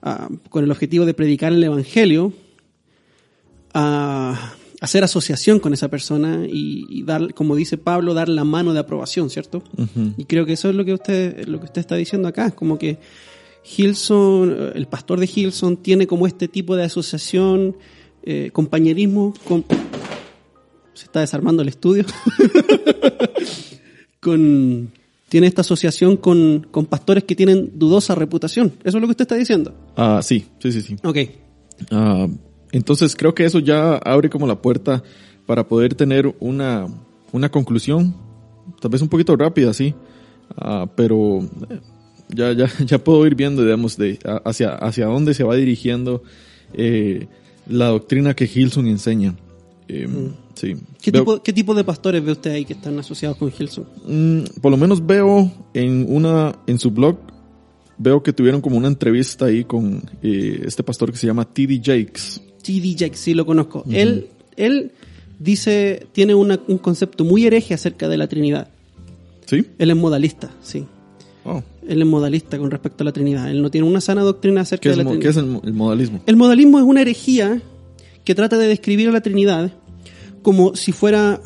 ah, con el objetivo de predicar el evangelio a hacer asociación con esa persona y, y dar, como dice Pablo, dar la mano de aprobación, ¿cierto? Y creo que eso es lo que usted, lo que usted está diciendo acá, es como que Hilson, el pastor de Hilson, tiene como este tipo de asociación, eh, compañerismo con... Se está desarmando el estudio. con... Tiene esta asociación con, con pastores que tienen dudosa reputación. ¿Eso es lo que usted está diciendo? Ah, sí, sí, sí, sí. Ok. Ah, entonces creo que eso ya abre como la puerta para poder tener una, una conclusión, tal vez un poquito rápida, sí, Ah, pero eh, ya, ya, ya puedo ir viendo, digamos, de, hacia, hacia dónde se va dirigiendo eh, la doctrina que Hilson enseña. Eh, Sí. Mm. ¿Qué Veo- tipo, ¿Qué tipo de pastores ve usted ahí que están asociados con Hilson? Mm, por lo menos veo en una en su blog veo que tuvieron como una entrevista ahí con eh, este pastor que se llama T.D. Jakes. T.D. Jakes, sí lo conozco. Él, él dice, tiene una- un concepto muy hereje acerca de la Trinidad. ¿Sí? Él es modalista, sí. Oh. Él es modalista con respecto a la Trinidad. Él no tiene una sana doctrina acerca ¿Qué, de la Trinidad. qué es el, mo- el modalismo? El modalismo es una herejía que trata de describir a la Trinidad como si fuera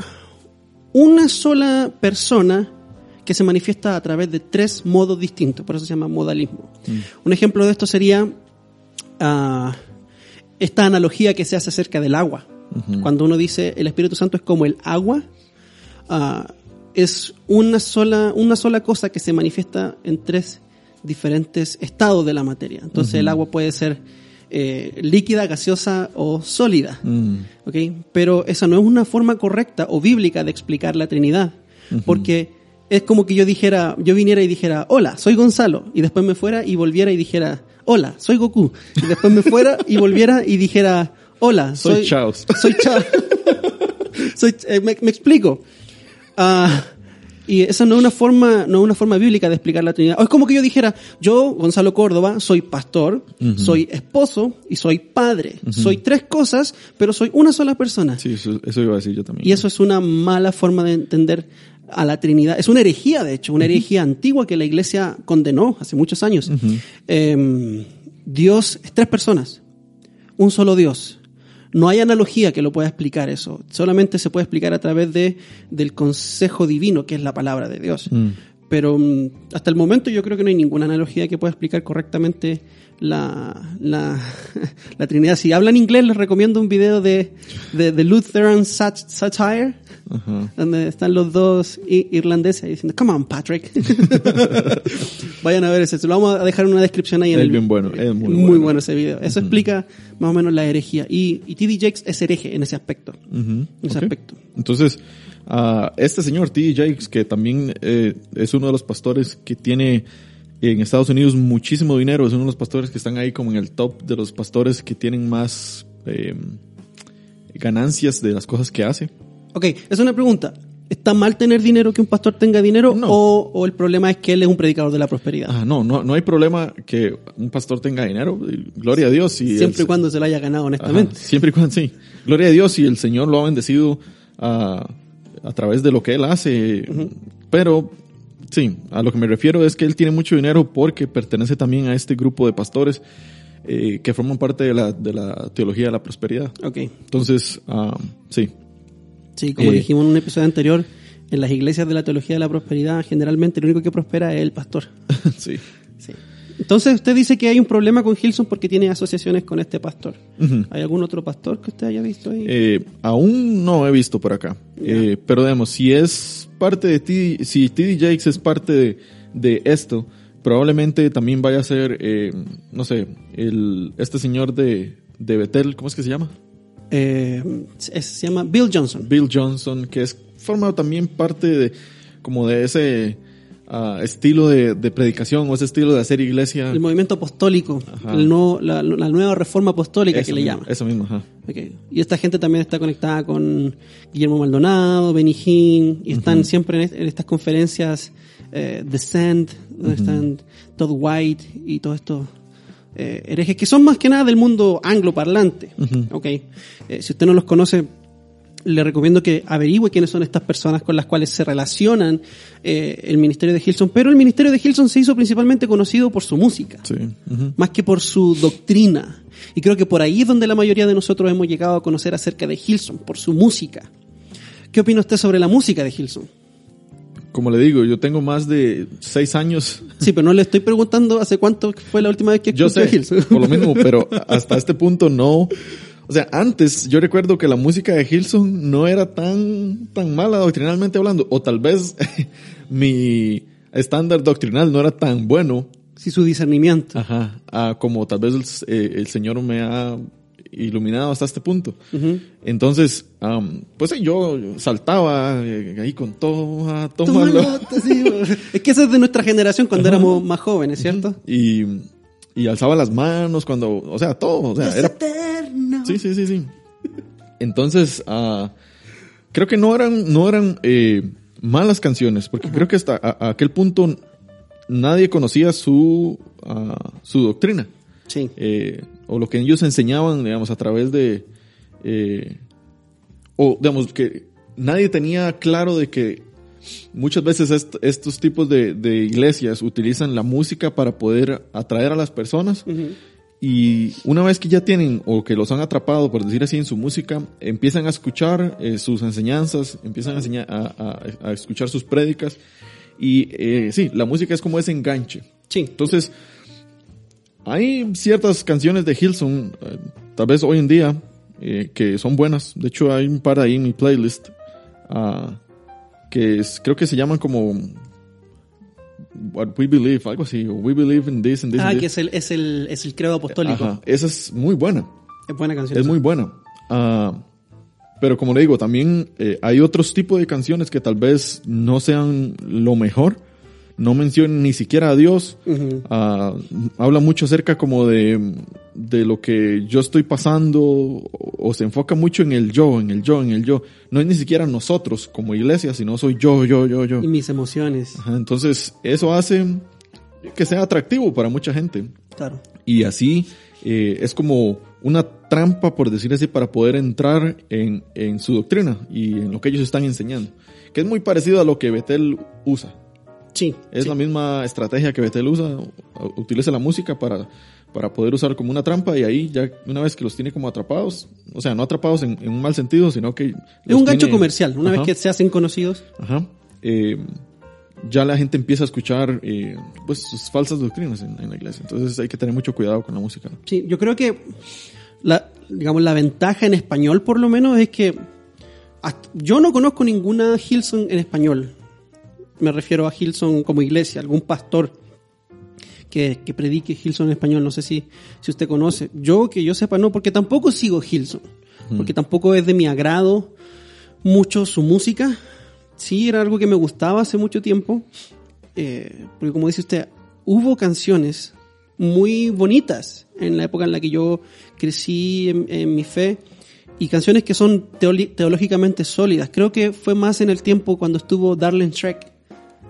una sola persona que se manifiesta a través de tres modos distintos, por eso se llama modalismo. Un ejemplo de esto sería ah, esta analogía que se hace acerca del agua. Cuando uno dice el Espíritu Santo es como el agua, ah, es una sola, una sola cosa que se manifiesta en tres diferentes estados de la materia. Entonces el agua puede ser eh, líquida, gaseosa o sólida. Mm, ¿ok? Pero esa no es una forma correcta o bíblica de explicar la Trinidad. Porque es como que yo dijera, yo viniera y dijera, hola, soy Gonzalo, y después me fuera y volviera y dijera, hola, soy Goku, y después me fuera y volviera y dijera, hola, Soy soy, Chaos. soy Chao. soy, eh, me, me explico. Ah, y esa no es una forma, no es una forma bíblica de explicar la Trinidad. O es como que yo dijera, yo, Gonzalo Córdoba, soy pastor, soy esposo y soy padre. Soy tres cosas, pero soy una sola persona. sí, eso, eso iba a decir yo también. Y eso es una mala forma de entender a la Trinidad. Es una herejía, de hecho, una herejía antigua que la iglesia condenó hace muchos años. Eh, Dios es tres personas, un solo Dios. No hay analogía que lo pueda explicar eso. Solamente se puede explicar a través de, del consejo divino, que es la palabra de Dios. Mm. Pero mm, hasta el momento yo creo que no hay ninguna analogía que pueda explicar correctamente la, la, la Trinidad. Si hablan inglés, les recomiendo un video de, de, de Lutheran Sat- Satire, Ajá. donde están los dos irlandeses diciendo, come on, Patrick. Vayan a ver ese. Se lo vamos a dejar en una descripción ahí en Es el bien bueno, es muy muy bueno. bueno ese video. Eso explica más o menos la herejía. Y, y T.D. Jakes es hereje en ese aspecto. En ese aspecto. Entonces, ah, este señor T.D. Jakes, que también eh, es uno de los pastores que tiene en Estados Unidos muchísimo dinero, es uno de los pastores que están ahí como en el top de los pastores que tienen más eh, ganancias de las cosas que hace. Ok, es una pregunta. ¿Está mal tener dinero que un pastor tenga dinero? No. O, o el problema es que él es un predicador de la prosperidad? Ah, no, no, no hay problema que un pastor tenga dinero. Gloria a Dios. Y Siempre y cuando se lo haya ganado honestamente. Ajá, siempre y cuando, sí. Gloria a Dios y el Señor lo ha bendecido ah, a través de lo que Él hace. Pero, sí, a lo que me refiero es que Él tiene mucho dinero porque pertenece también a este grupo de pastores eh, que forman parte de la, de la teología de la prosperidad. Ok. Entonces, ah, sí. Sí, como Eh. dijimos en un episodio anterior, en las iglesias de la teología de la prosperidad, generalmente el único que prospera es el pastor. sí. Sí. Entonces usted dice que hay un problema con Hilson porque tiene asociaciones con este pastor. ¿Hay algún otro pastor que usted haya visto ahí? Eh, aún no he visto por acá. Eh, pero digamos, si es parte de ti, si TD Jakes es parte de, de esto, probablemente también vaya a ser, eh, no sé, el, este señor de, de Betel, ¿cómo es que se llama? Eh, es- se llama Bill Johnson. Bill Johnson, que es formado también parte de, como de ese, ah, estilo de, de predicación o ese estilo de hacer iglesia. El movimiento apostólico, el nuevo- la, la nueva reforma apostólica Eso que le llaman. Eso mismo, ajá. Y esta gente también está conectada con Guillermo Maldonado, Benny Hinn, y están siempre en, est- en estas conferencias eh, The Sand, donde están Todd White y todos estos eh, herejes que son más que nada del mundo angloparlante. Ok. Eh, si usted no los conoce, le recomiendo que averigüe quiénes son estas personas con las cuales se relacionan eh, el ministerio de Hilson. Pero el ministerio de Hilson se hizo principalmente conocido por su música Sí. más que por su doctrina. Y creo que por ahí es donde la mayoría de nosotros hemos llegado a conocer acerca de Hilson, por su música. ¿Qué opina usted sobre la música de Hilson? Como le digo, yo tengo más de seis años. Sí, pero no le estoy preguntando hace cuánto fue la última vez que Yo escuchó sé, Hilson. por lo mismo, pero hasta este punto no. O sea, antes yo recuerdo que la música de Hilson no era tan, tan mala doctrinalmente hablando. O tal vez mi estándar doctrinal no era tan bueno. Sí, su discernimiento. Ajá. ah, como tal vez el, eh, el Señor me ha iluminado hasta este punto. Entonces, am, pues sí, yo saltaba eh, ahí con todo, ah, tómalo. Tómalo, sí, bueno. es que eso es de nuestra generación cuando éramos más jóvenes, ¿cierto? Y, y alzaba las manos cuando, o sea, todo, o sea, Es era eterno. Sí, sí, sí, sí. Entonces, ah, creo que no eran, no eran eh, malas canciones, porque creo que hasta a, a aquel punto nadie conocía su, ah, su doctrina, Sí. eh, o lo que ellos enseñaban, digamos, a través de, eh, o digamos, que nadie tenía claro de que muchas veces est- estos tipos de, de iglesias utilizan la música para poder atraer a las personas. Y una vez que ya tienen o que los han atrapado, por decir así, en su música, empiezan a escuchar eh, sus enseñanzas, empiezan a, enseñar, a, a- a escuchar sus prédicas. Y eh, sí, la música es como ese enganche. Sí. Entonces, hay ciertas canciones de Hilson, eh, tal vez hoy en día, eh, que son buenas. De hecho, hay un par ahí en mi playlist, ah, que es- creo que se llaman como What We Believe, algo así, We Believe in This and This. Ah, and que this. es el, es el, es el credo apostólico. Ajá, esa es muy buena. Es buena canción. Es esa. muy buena. Ah, pero como le digo, también eh, hay otros tipos de canciones que tal vez no sean lo mejor. No mencionan ni siquiera a Dios. Ah, habla mucho acerca como de, de lo que yo estoy pasando o, o se enfoca mucho en el yo, en el yo, en el yo. No es ni siquiera nosotros como iglesia, sino soy yo, yo, yo, yo. Y mis emociones. Ajá, entonces, eso hace que sea atractivo para mucha gente. Claro. Y así eh, es como una trampa, por decir así, para poder entrar en, en su doctrina y en lo que ellos están enseñando. Que es muy parecido a lo que Betel usa. Sí. Es sí. la misma estrategia que Betel usa. Utiliza la música para, para poder usar como una trampa y ahí ya una vez que los tiene como atrapados, o sea, no atrapados en, en un mal sentido, sino que... Es un gancho tiene- comercial. Una Ajá. vez que se hacen conocidos. Ajá. Eh, ya la gente empieza a escuchar eh, pues sus falsas doctrinas en, en la iglesia. Entonces hay que tener mucho cuidado con la música. Sí, yo creo que la, digamos, la ventaja en español, por lo menos, es que hasta- yo no conozco ninguna Hilson en español. Me refiero a Hilson como iglesia, algún pastor que, que predique Hilson en español. No sé si, si usted conoce. Yo, que yo sepa, no, porque tampoco sigo Hilson. Porque tampoco es de mi agrado mucho su música. Sí, era algo que me gustaba hace mucho tiempo. Eh, porque como dice usted, hubo canciones muy bonitas en la época en la que yo crecí en, en mi fe y canciones que son teológicamente sólidas. Creo que fue más en el tiempo cuando estuvo Darlene Shrek.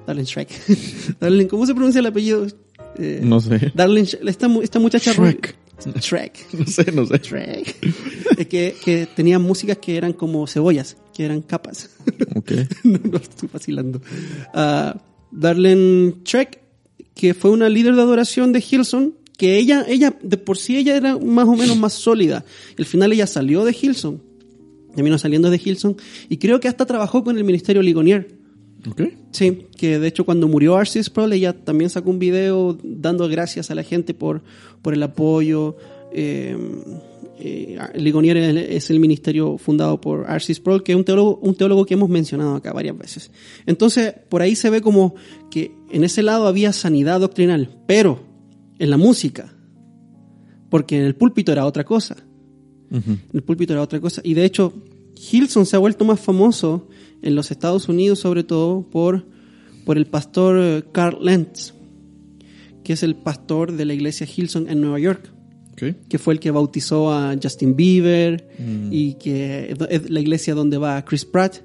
Darlene Shrek. Darlene, ¿cómo se pronuncia el apellido? Eh, No sé. Darlene, esta, esta muchacha... Shrek. Shrek. No sé, no sé. Shrek. es que, que tenían músicas que eran como cebollas, que eran capas. Ok. no, no estoy vacilando. Ah, Darlene Trek, que fue una líder de adoración de Hilson, que ella, ella, de por sí ella era más o menos más sólida. Al final ella salió de Hilson, terminó saliendo de Hilson, y creo que hasta trabajó con el ministerio Ligonier. Sí, que de hecho cuando murió R.C. Sproul ella también sacó un video dando gracias a la gente por, por el apoyo. Eh, eh, Ligonier es, el ministerio fundado por R.C. Sproul, que es un teólogo, un teólogo que hemos mencionado acá varias veces. Entonces, por ahí se ve como que en ese lado había sanidad doctrinal, pero en la música, porque en el púlpito era otra cosa. Ujú. El púlpito era otra cosa. Y de hecho, Hilson se ha vuelto más famoso en los Estados Unidos, sobre todo por, por el pastor eh, Carl Lentz, que es el pastor de la iglesia Hillsong en Nueva York, que fue el que bautizó a Justin Bieber Mm. y que es la iglesia donde va Chris Pratt.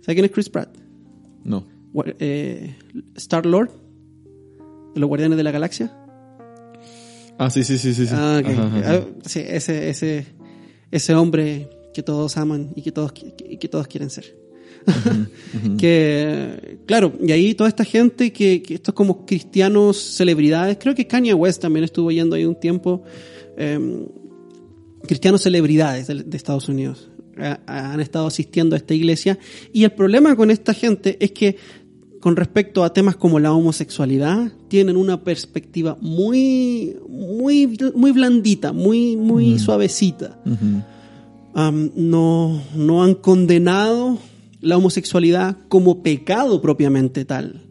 ¿Sabe quién es Chris Pratt? No. Eh, Star Lord de los Guardianes de la Galaxia. Ah, sí, sí, sí, sí. sí. Ah, ok. Ajá, ajá, ajá. Ah, sí, ese, ese, ese hombre que todos aman y que todos, que, que todos quieren ser. que, claro, y ahí toda esta gente que, que estos como cristianos celebridades, creo que Kanye West también estuvo yendo ahí un tiempo, eh, cristianos celebridades de, de Estados Unidos a- a- han estado asistiendo a esta iglesia. Y el problema con esta gente es que con respecto a temas como la homosexualidad tienen una perspectiva muy muy muy blandita muy muy suavecita No, no han condenado la homosexualidad como pecado propiamente tal,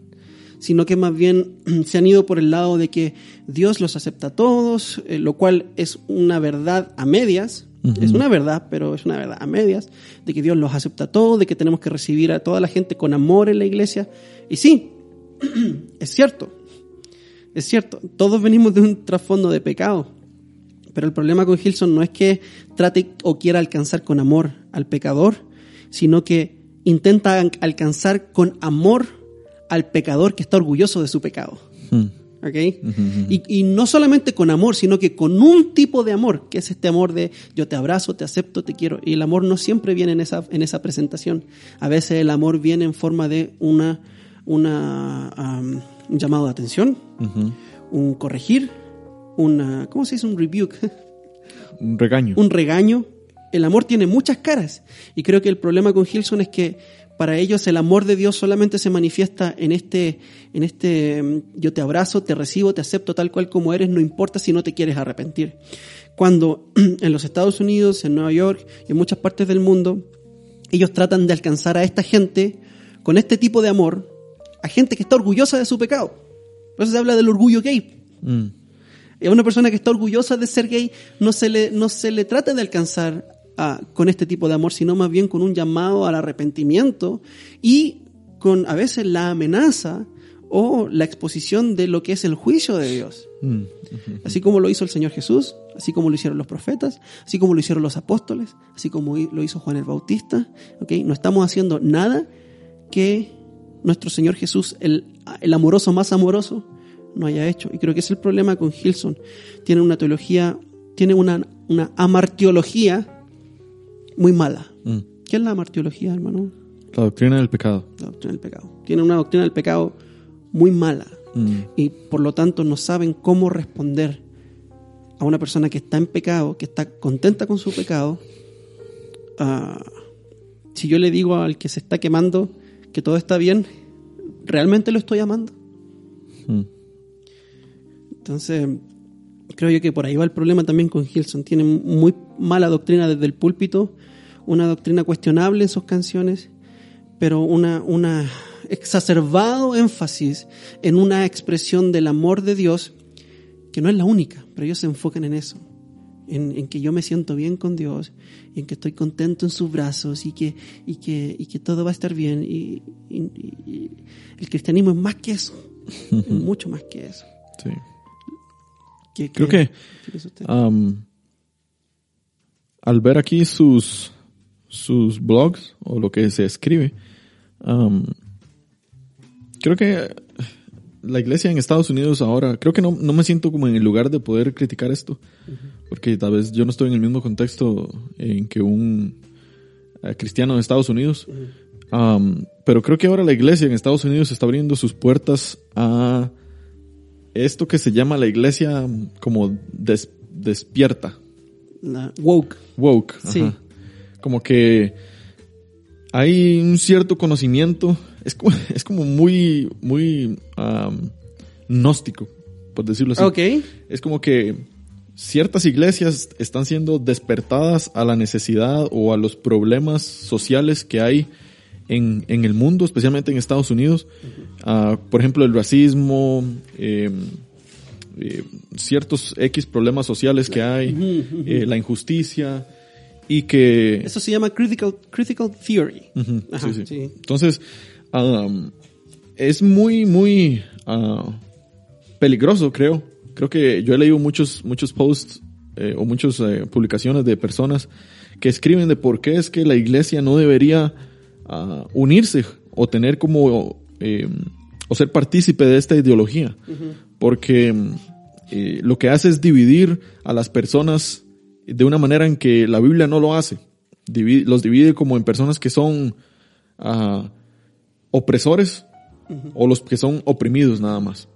sino que más bien se han ido por el lado de que Dios los acepta a todos, eh, lo cual es una verdad a medias, es una verdad, pero es una verdad a medias, de que Dios los acepta a todos, de que tenemos que recibir a toda la gente con amor en la iglesia. Y sí, es cierto, es cierto, todos venimos de un trasfondo de pecado. Pero el problema con Hilson no es que trate o quiera alcanzar con amor al pecador, sino que intenta an- alcanzar con amor al pecador que está orgulloso de su pecado. Mm. ¿Ok? y, y no solamente con amor, sino que con un tipo de amor, que es este amor de yo te abrazo, te acepto, te quiero. Y el amor no siempre viene en esa, en esa presentación. A veces el amor viene en forma de una, una, un llamado de atención, un corregir, una, ¿cómo se dice? Un rebuke. Un regaño. un regaño. El amor tiene muchas caras. Y creo que el problema con Hilson es que para ellos el amor de Dios solamente se manifiesta en este, en este, mm, yo te abrazo, te recibo, te acepto tal cual como eres, no importa si no te quieres arrepentir. Cuando en los Estados Unidos, en Nueva York y en muchas partes del mundo, ellos tratan de alcanzar a esta gente con este tipo de amor, a gente que está orgullosa de su pecado. Por eso se habla del orgullo gay. Mm. A una persona que está orgullosa de ser gay no se le, no se le trata de alcanzar a- con este tipo de amor, sino más bien con un llamado al arrepentimiento y con a veces la amenaza o la exposición de lo que es el juicio de Dios. Mm. Así como lo hizo el Señor Jesús, así como lo hicieron los profetas, así como lo hicieron los apóstoles, así como lo hizo Juan el Bautista. ¿ok? No estamos haciendo nada que nuestro Señor Jesús, el, el amoroso más amoroso, no haya hecho. Y creo que es el problema con Hilson. Tiene una teología, tiene una, una amartiología muy mala. Mm. ¿Qué es la amartiología, hermano? La doctrina del pecado. La doctrina del pecado. Tiene una doctrina del pecado muy mala Mm. y por lo tanto no saben cómo responder a una persona que está en pecado, que está contenta con su pecado. Si yo le digo al que se está quemando que todo está bien, ¿realmente lo estoy amando? Mm. Entonces, creo yo que por ahí va el problema también con Hilson. Tiene muy mala doctrina desde el púlpito, una doctrina cuestionable en sus canciones, pero una, una exacerbado énfasis en una expresión del amor de Dios que no es la única, pero ellos se enfocan en eso. En, en que yo me siento bien con Dios y en que estoy contento en sus brazos y que, y que, y que todo va a estar bien. Y, y- y- y el cristianismo es más que eso, es mucho más que eso. Sí. ¿Qué- Creo que qué am, al ver aquí sus, sus blogs o lo que se escribe, am, creo que la iglesia en Estados Unidos ahora, creo que no, no me siento como en el lugar de poder criticar esto, porque tal vez yo no estoy en el mismo contexto en que un eh, cristiano de Estados Unidos, Am, pero creo que ahora la iglesia en Estados Unidos está abriendo sus puertas a esto que se llama la iglesia como des- despierta, La woke. woke. Sí. Como que hay un cierto conocimiento, es como, es como muy, muy gnóstico, por decirlo así. Ok. Es como que ciertas iglesias están siendo despertadas a la necesidad o a los problemas sociales que hay en, en el mundo, especialmente en Estados Unidos. Ah, por ejemplo, el racismo, eh, eh, ciertos X problemas sociales que hay, eh, la injusticia y que... Eso se llama critical, critical theory. Ujú, Ajá, sí, sí. sí. Entonces, am, es muy, muy ah, peligroso, creo. Creo que yo he leído muchos, muchos posts eh, o muchas eh, publicaciones de personas que escriben de por qué es que la iglesia no debería unirse o tener como eh, o ser partícipe de esta ideología, porque eh, lo que hace es dividir a las personas de una manera en que la Biblia no lo hace. los divide como en personas que son ah, opresores o los que son oprimidos nada más.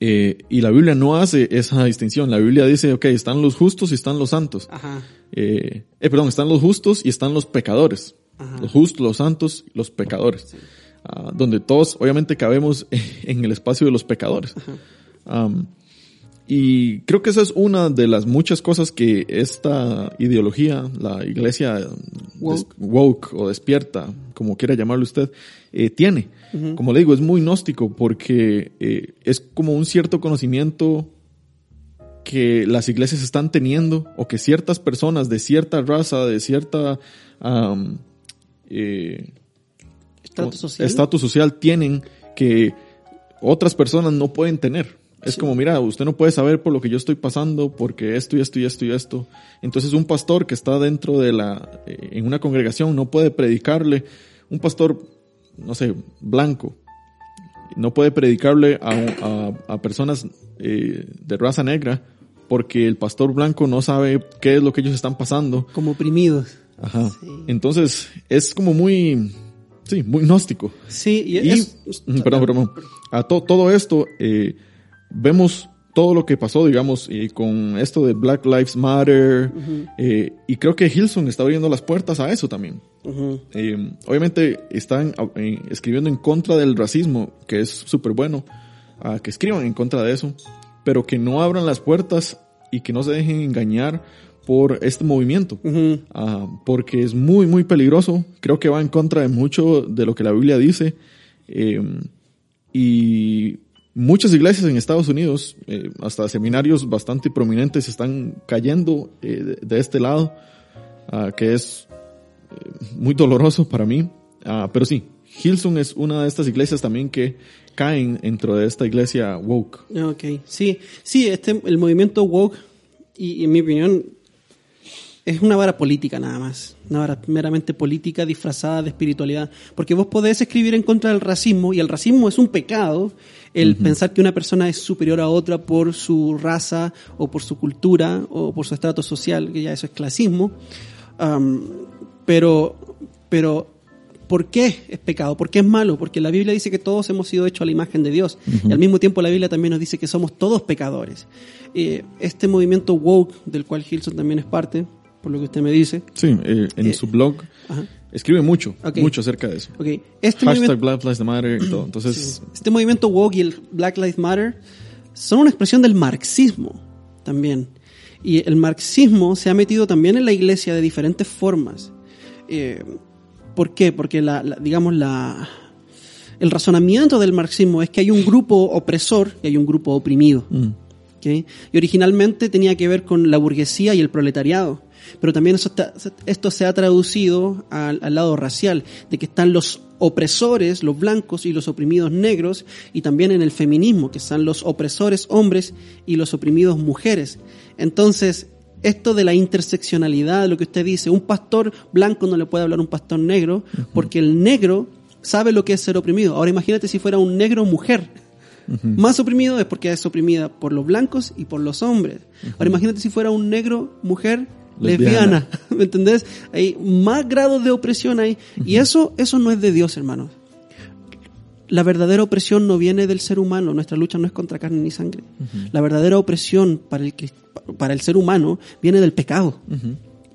Eh, y la Biblia no hace esa distinción. La Biblia dice, ok, están los justos y están los santos. Eh, perdón, están los justos y están los pecadores. Los justos, los santos, los pecadores. Ah, donde todos obviamente cabemos en el espacio de los pecadores. y creo que esa es una de las muchas cosas que esta ideología, la iglesia woke, o despierta, como quiera llamarlo usted, eh, tiene. Como le digo, es muy gnóstico porque eh, es como un cierto conocimiento que las iglesias están teniendo o que ciertas personas de cierta raza, de cierta eh, estatus social. tienen que otras personas no pueden tener. Es como, mira, usted no puede saber por lo que yo estoy pasando, porque esto y esto y esto y esto. Entonces un pastor que está dentro de la, eh, en una congregación no puede predicarle, un pastor, no sé, blanco, no puede predicarle a, a, personas eh, de raza negra, porque el pastor blanco no sabe qué es lo que ellos están pasando. Como oprimidos. Ajá. Entonces, es como muy, Sí, muy gnóstico. Sí, y, perdón, perdón. A todo esto, eh, vemos todo lo que pasó, digamos, y con esto de Black Lives Matter, eh, y creo que Hilson está abriendo las puertas a eso también. Eh, obviamente están escribiendo en contra del racismo, que es súper bueno, que escriban en contra de eso, pero que no abran las puertas y que no se dejen engañar por este movimiento, ah, porque es muy, muy peligroso. Creo que va en contra de mucho de lo que la Biblia dice. Eh, y muchas iglesias en Estados Unidos, eh, hasta seminarios bastante prominentes, están cayendo eh, de, este lado, ah, que es muy doloroso para mí. Ah, pero sí, Hilson es una de estas iglesias también que caen dentro de esta iglesia woke. Ok, sí, sí, este, el movimiento woke, y en mi opinión, es una vara política nada más, una vara meramente política disfrazada de espiritualidad, porque vos podés escribir en contra del racismo y el racismo es un pecado, el pensar que una persona es superior a otra por su raza o por su cultura o por su estrato social, que ya eso es clasismo, pero, pero ¿Por qué es pecado? ¿Por qué es malo? Porque la Biblia dice que todos hemos sido hechos a la imagen de Dios. Y al mismo tiempo la Biblia también nos dice que somos todos pecadores. Eh, este movimiento woke, del cual Hilson también es parte, por lo que usted me dice. Sí, eh, en eh, su blog escribe mucho, mucho acerca de eso. Okay. Este Hashtag Black Lives Matter y todo. Entonces, Este movimiento woke y el Black Lives Matter son una expresión del marxismo también. Y el marxismo se ha metido también en la iglesia de diferentes formas. Eh, ¿Por qué? Porque la, digamos la el razonamiento del marxismo es que hay un grupo opresor y hay un grupo oprimido. Mm. Y originalmente tenía que ver con la burguesía y el proletariado pero también eso esto se ha traducido al, lado racial, de que están los opresores, los blancos y los oprimidos negros, y también en el feminismo, que están los opresores hombres y los oprimidos mujeres. Entonces, esto de la interseccionalidad, lo que usted dice, un pastor blanco no le puede hablar a un pastor negro, porque el negro sabe lo que es ser oprimido. Ahora imagínate si fuera un negro mujer. Más oprimido es porque es oprimida por los blancos y por los hombres. Ahora imagínate si fuera un negro mujer lesbiana, ¿me entendés? Hay más grados de opresión ahí. Y eso, eso no es de Dios, hermanos. La verdadera opresión no viene del ser humano, nuestra lucha no es contra carne ni sangre. La verdadera opresión para el, para el ser humano viene del pecado.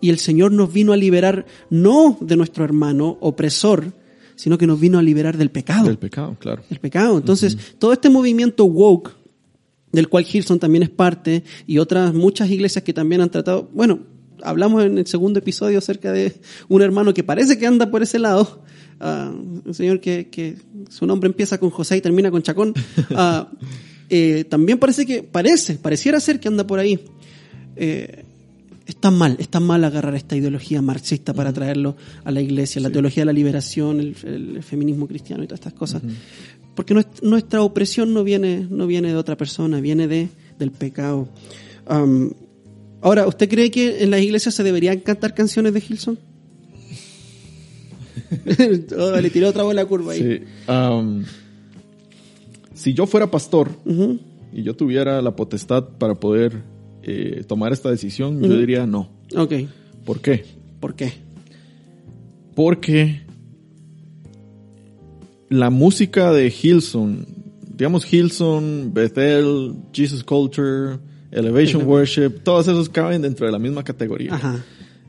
Y el Señor nos vino a liberar no de nuestro hermano opresor, sino que nos vino a liberar del pecado. Del pecado, claro. El pecado. Entonces, todo este movimiento woke, del cual Hilson también es parte, y otras muchas iglesias que también han tratado, bueno, hablamos en el segundo episodio acerca de un hermano que parece que anda por ese lado, uh, un señor que, su nombre empieza con José y termina con Chacón, uh, eh, también parece que, parece, pareciera ser que anda por ahí. Eh, está mal, está mal agarrar esta ideología marxista para traerlo a la iglesia, la teología de la liberación, el, el feminismo cristiano y todas estas cosas. Porque nuestra, nuestra opresión no viene, no viene de otra persona, viene de, del pecado. Um, ahora, ¿usted cree que en las iglesias se deberían cantar canciones de Gilson? oh, le tiró otra bola curva ahí. Sí. Um, si yo fuera pastor y yo tuviera la potestad para poder eh, tomar esta decisión, yo diría no. Ok, ¿Por qué? ¿por qué? Porque la música de Hillsong, digamos Hillsong, Bethel, Jesus Culture, Elevation Worship, todos esos caben dentro de la misma categoría. Ajá.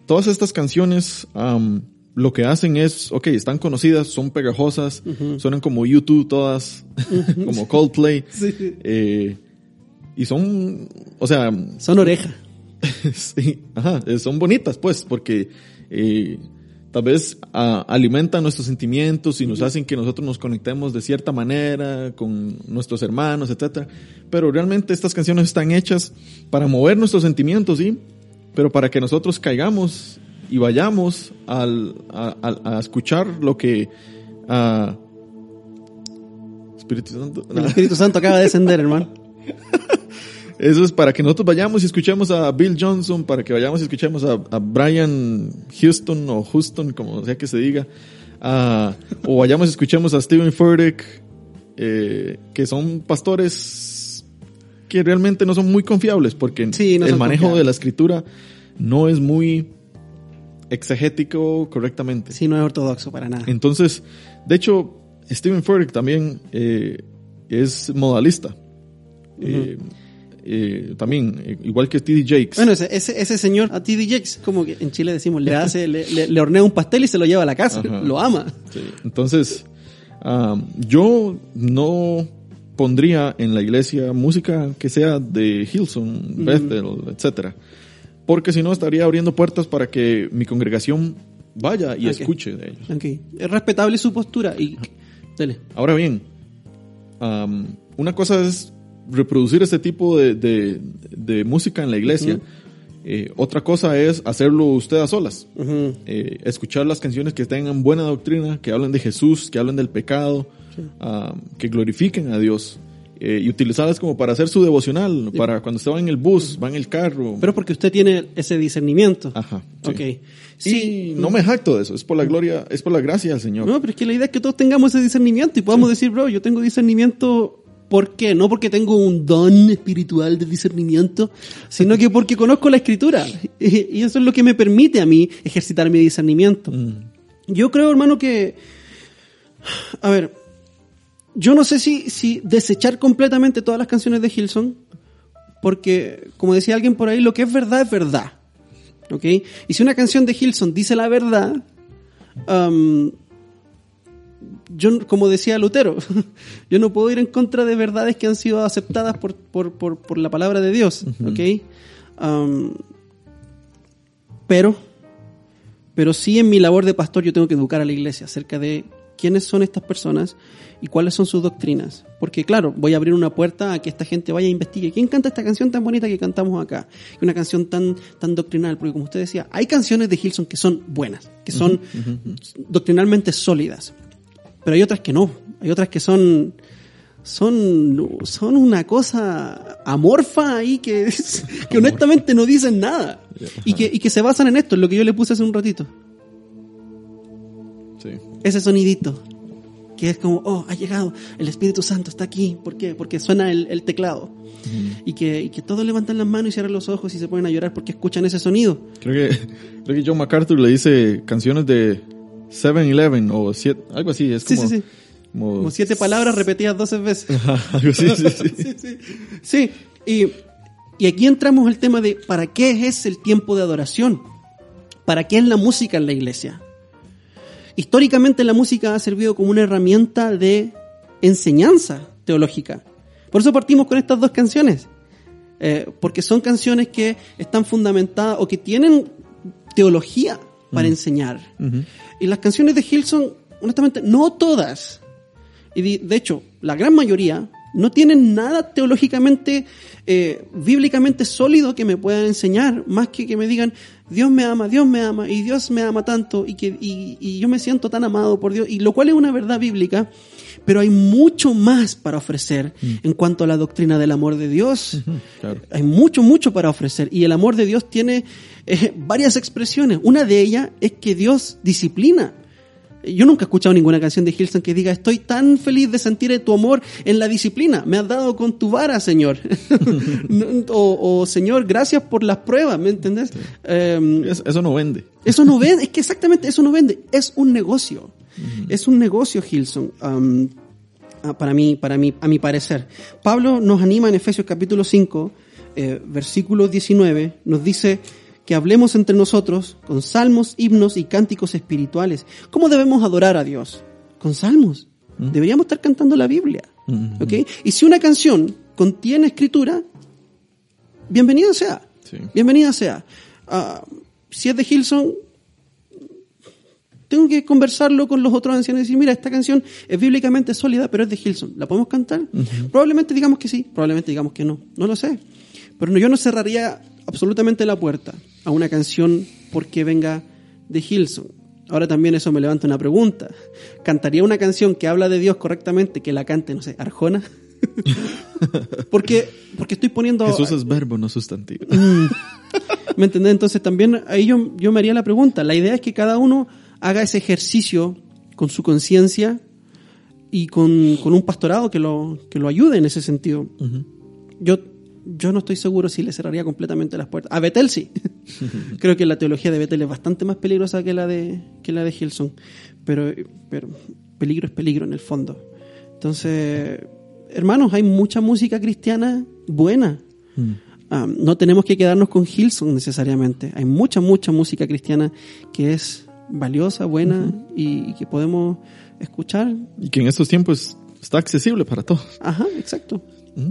Todas estas canciones am, lo que hacen es, ok, están conocidas, son pegajosas, suenan como YouTube todas, como Coldplay, Sí. eh, y son, o sea, Son orejas. sí, ajá, eh, son bonitas, pues, porque eh, tal vez ah, alimentan nuestros sentimientos y nos hacen que nosotros nos conectemos de cierta manera con nuestros hermanos, etcétera. Pero realmente estas canciones están hechas para mover nuestros sentimientos, sí, pero para que nosotros caigamos y vayamos al, a, a- a escuchar lo que ah, Espíritu Santo. El Espíritu Santo acaba de descender, hermano. Eso es para que nosotros vayamos y escuchemos a Bill Johnson, para que vayamos y escuchemos a, a Brian Houston o Houston, como sea que se diga, a- o vayamos y escuchemos a Stephen Furtick, eh, que son pastores que realmente no son muy confiables, porque Sí, no el manejo confiables. de la escritura no es muy exegético correctamente. Sí, no es ortodoxo para nada. Entonces, de hecho, Stephen Furtick también eh, es modalista. Eh, eh, también, eh, igual que T.D. Jakes. Bueno, ese, ese, ese señor, a T.D. Jakes, como que en Chile decimos, le hace, le, le- le hornea un pastel y se lo lleva a la casa. Ajá. Lo ama. Sí. Entonces, ah, yo no pondría en la iglesia música que sea de Hillsong, Bethel, etcétera, porque si no estaría abriendo puertas para que mi congregación vaya y escuche de ellos. Es respetable su postura y... Ahora bien, una cosa es reproducir este tipo de, de- de música en la iglesia. Eh, otra cosa es hacerlo usted a solas. Eh, escuchar las canciones que tengan buena doctrina, que hablen de Jesús, que hablen del pecado, am, que glorifiquen a Dios. eh, y utilizarlas como para hacer su devocional, para cuando usted va en el bus, va en el carro. Pero porque usted tiene ese discernimiento. Ajá. sí. Ok. Y Sí. no me jacto de eso, es por la gloria, es por la gracia del Señor. No, pero es que la idea es que todos tengamos ese discernimiento y podamos decir, bro, yo tengo discernimiento. ¿Por qué? No porque tengo un don espiritual de discernimiento, sino que porque conozco la escritura. Y eso es lo que me permite a mí ejercitar mi discernimiento. Yo creo, hermano, que... A ver, yo no sé si, si desechar completamente todas las canciones de Hilson, porque, como decía alguien por ahí, lo que es verdad es verdad. ¿Ok? Y si una canción de Hilson dice la verdad, am, yo, como decía Lutero, yo no puedo ir en contra de verdades que han sido aceptadas por, por, por, por la palabra de Dios. ¿Ok? Am, pero, pero sí en mi labor de pastor yo tengo que educar a la iglesia acerca de quiénes son estas personas y cuáles son sus doctrinas. Porque claro, voy a abrir una puerta a que esta gente vaya a investigue. ¿Quién canta esta canción tan bonita que cantamos acá? Una canción tan, tan doctrinal, porque como usted decía, hay canciones de Hilson que son buenas, que son doctrinalmente sólidas. Pero hay otras que no. Hay otras que son son, son una cosa amorfa ahí que, que honestamente no dicen nada. Y que, y que se basan en esto, en lo que yo le puse hace un ratito. Sí. Ese sonidito. Que es como, oh, ha llegado, el Espíritu Santo está aquí. ¿Por qué? Porque suena el, el teclado. y, que, y que todos levantan las manos y cierran los ojos y se ponen a llorar porque escuchan ese sonido. Creo que, creo que John MacArthur le dice canciones de 7-Eleven o siete, algo así. Es como, sí, sí. como- Como siete palabras repetidas doce veces. algo así, sí, sí. sí, sí. Sí, y, y aquí entramos al tema de ¿para qué es el tiempo de adoración? ¿Para qué es la música en la iglesia? Históricamente la música ha servido como una herramienta de enseñanza teológica. Por eso partimos con estas dos canciones. Eh, porque son canciones que están fundamentadas o que tienen teología para enseñar. Y las canciones de Hilson, honestamente, no todas, y de, de hecho, la gran mayoría No tienen nada teológicamente, eh, bíblicamente sólido que me puedan enseñar, más que que me digan, Dios me ama, Dios me ama, y Dios me ama tanto, y, que, y, y yo me siento tan amado por Dios, y lo cual es una verdad bíblica, pero hay mucho más para ofrecer en cuanto a la doctrina del amor de Dios. claro. Hay mucho, mucho para ofrecer. Y el amor de Dios tiene eh, varias expresiones. Una de ellas es que Dios disciplina. Yo nunca he escuchado ninguna canción de Hilson que diga, estoy tan feliz de sentir tu amor en la disciplina. Me has dado con tu vara, Señor. o, o, Señor, gracias por las pruebas, ¿me entendés? Eh, Es- eso no vende. eso no vende, es que exactamente eso no vende, es un negocio. Es un negocio, Hilson. um, ah, para mí, para mí, a mi parecer. Pablo nos anima en Efesios capítulo 5, eh, versículo 19, nos dice que hablemos entre nosotros con salmos, himnos y cánticos espirituales. ¿Cómo debemos adorar a Dios? Con salmos. Deberíamos estar cantando la Biblia. ¿ok? Y si una canción contiene escritura, bienvenido sea. Sí. Bienvenida sea. Ah, si es de Hilson, tengo que conversarlo con los otros ancianos y decir, mira, esta canción es bíblicamente sólida, pero es de Hilson. ¿La podemos cantar? Probablemente digamos que sí, probablemente digamos que no. No lo sé. Pero no- yo no cerraría absolutamente la puerta a una canción porque venga de Hilson. Ahora también eso me levanta una pregunta. ¿Cantaría una canción que habla de Dios correctamente que la cante, no sé, Arjona? porque, porque estoy poniendo... Jesús es verbo, no sustantivo. ¿Me entendés? Entonces también ahí yo, yo me haría la pregunta. La idea es que cada uno haga ese ejercicio con su conciencia y con, con un pastorado que lo, que lo ayude en ese sentido. Yo, yo no estoy seguro si le cerraría completamente las puertas. A Betel sí. Creo que la teología de Betel es bastante más peligrosa que la de, que la de Hilson. Pero, pero peligro es peligro en el fondo. Entonces, hermanos, hay mucha música cristiana buena. Ah, no tenemos que quedarnos con Hilson necesariamente. Hay mucha, mucha música cristiana que es valiosa, buena y, y que podemos escuchar. Y que en estos tiempos está accesible para todos. Ajá, exacto.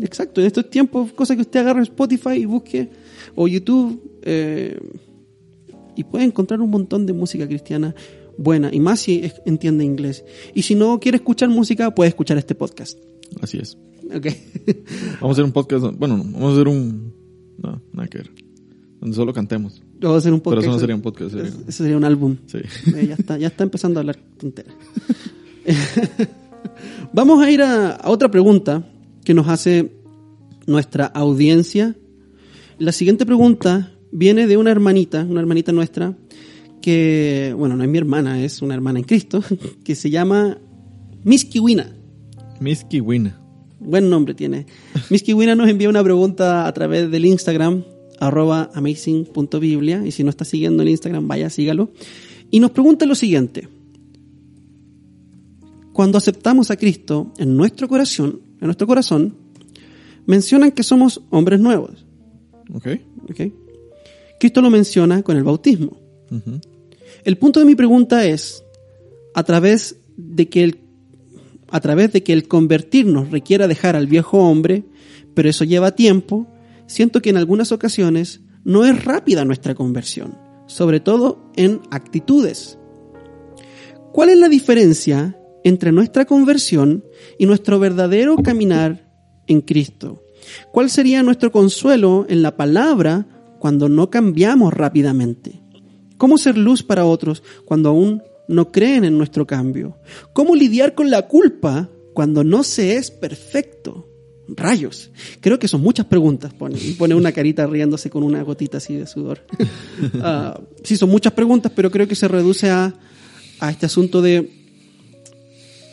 Exacto. En estos tiempos, cosa que usted agarre Spotify y busque o YouTube eh, y puede encontrar un montón de música cristiana buena y más si es- entiende inglés. Y si no quiere escuchar música, puede escuchar este podcast. Así es. Ok. Vamos a hacer un podcast. Bueno, no, vamos a hacer un. No, nada que ver. Donde solo cantemos. Vamos a hacer un Pero podcast. eso no sería un podcast, sería- Eso sería un álbum. Sí. Eh, ya, está, ya está empezando a hablar tonteras. Vamos a ir a, a otra pregunta que nos hace nuestra audiencia. La siguiente pregunta viene de una hermanita, una hermanita nuestra, que, bueno, no es mi hermana, es una hermana en Cristo, que se llama Miss Kiwina. Miss Kiwina. Buen nombre tiene. Miss Kiwina nos envía una pregunta a través del Instagram, arroba amazing.biblia, y si no está siguiendo el Instagram, vaya, sígalo. Y nos pregunta lo siguiente. Cuando aceptamos a Cristo en nuestro corazón, en nuestro corazón, mencionan que somos hombres nuevos. ¿Ok? ¿ok? Cristo lo menciona con el bautismo. El punto de mi pregunta es, a través de que el, a través de que el convertirnos requiera dejar al viejo hombre, pero eso lleva tiempo, siento que en algunas ocasiones no es rápida nuestra conversión, sobre todo en actitudes. ¿Cuál es la diferencia entre nuestra conversión y nuestro verdadero caminar en Cristo? ¿Cuál sería nuestro consuelo en la palabra cuando no cambiamos rápidamente? ¿Cómo ser luz para otros cuando aún no creen en nuestro cambio? ¿Cómo lidiar con la culpa cuando no se es perfecto? Rayos. Creo que son muchas preguntas. Pone, pone una carita riéndose con una gotita así de sudor. Ah, sí, son muchas preguntas, pero creo que se reduce a, a este asunto de,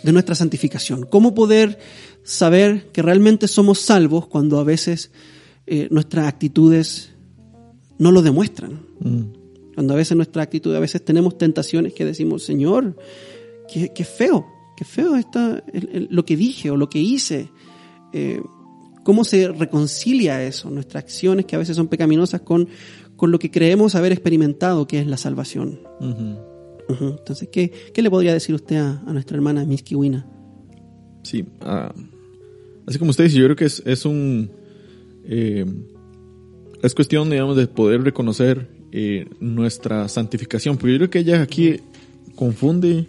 de nuestra santificación. ¿Cómo poder saber que realmente somos salvos cuando a veces eh, nuestras actitudes no lo demuestran? Mm. Cuando a veces nuestra actitud, a veces tenemos tentaciones que decimos, Señor, qué, qué feo, qué feo está el- el- lo que dije o lo que hice. Eh, ¿Cómo se reconcilia eso? Nuestras acciones que a veces son pecaminosas con, con lo que creemos haber experimentado, que es la salvación. Entonces, ¿qué, ¿qué le podría decir usted a, a nuestra hermana Miss Kiwina? Sí. ah, así como usted dice, yo creo que es, es un. eh, es cuestión, digamos, de poder reconocer eh, nuestra santificación. Porque yo creo que ella aquí confunde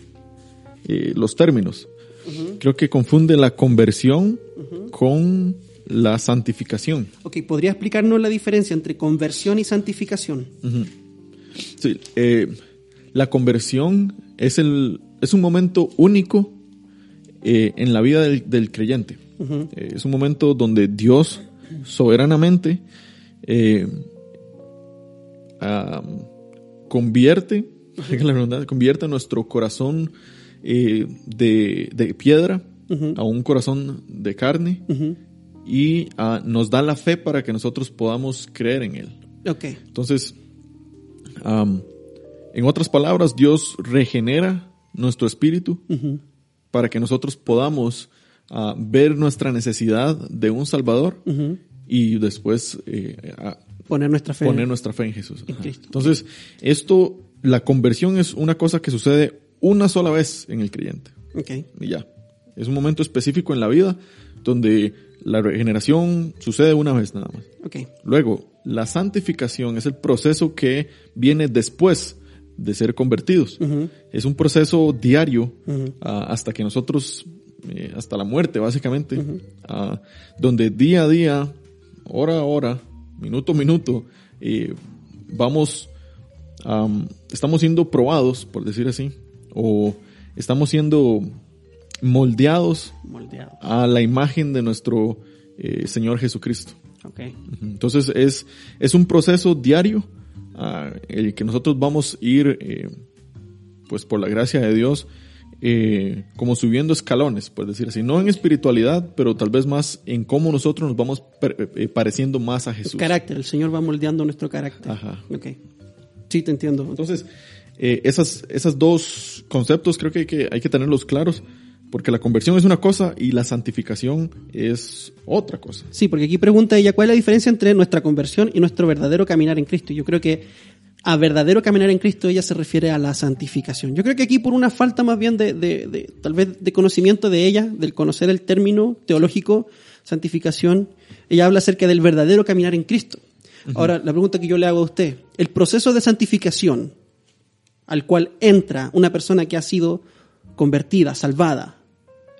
eh, los términos. Creo que confunde la conversión con la santificación. Ok, ¿podría explicarnos la diferencia entre conversión y santificación? Sí, eh, la conversión es, el, es un momento único eh, en la vida del, del creyente. Eh, es un momento donde Dios soberanamente ah, convierte, la redundancia, convierte nuestro corazón de, de piedra a un corazón de carne y ah, nos da la fe para que nosotros podamos creer en Él. Ok. Entonces, en otras palabras, Dios regenera nuestro espíritu para que nosotros podamos ah, ver nuestra necesidad de un Salvador y después eh, a- Poner nuestra fe. poner nuestra fe en Jesús. En. Entonces, esto, la conversión es una cosa que sucede una sola vez en el creyente. Ok. Y ya. Es un momento específico en la vida donde la regeneración sucede una vez nada más. Luego, la santificación es el proceso que viene después de ser convertidos. Es un proceso diario ah, hasta que nosotros, eh, hasta la muerte básicamente, ah, donde día a día, hora a hora, minuto a minuto, eh, vamos, am, estamos siendo probados, por decir así, o estamos siendo moldeados Moldeado. a la imagen de nuestro eh, Señor Jesucristo. Entonces es, es un proceso diario ah, el que nosotros vamos a ir, eh, pues por la gracia de Dios, eh, como subiendo escalones, por decir así. No en espiritualidad, pero tal vez más en cómo nosotros nos vamos pareciendo más a Jesús. Carácter. El Señor va moldeando nuestro carácter. Ajá. Ok. Sí, te entiendo. Entonces, eh, esas, esas dos conceptos creo que hay, que hay que tenerlos claros, porque la conversión es una cosa y la santificación es otra cosa. Sí, porque aquí pregunta ella cuál es la diferencia entre nuestra conversión y nuestro verdadero caminar en Cristo. Y Yo creo que a verdadero caminar en Cristo ella se refiere a la santificación. Yo creo que aquí por una falta más bien de, de- de- tal vez de conocimiento de ella, del conocer el término teológico, santificación, ella habla acerca del verdadero caminar en Cristo. Ahora, la pregunta que yo le hago a usted, el proceso de santificación al cual entra una persona que ha sido convertida, salvada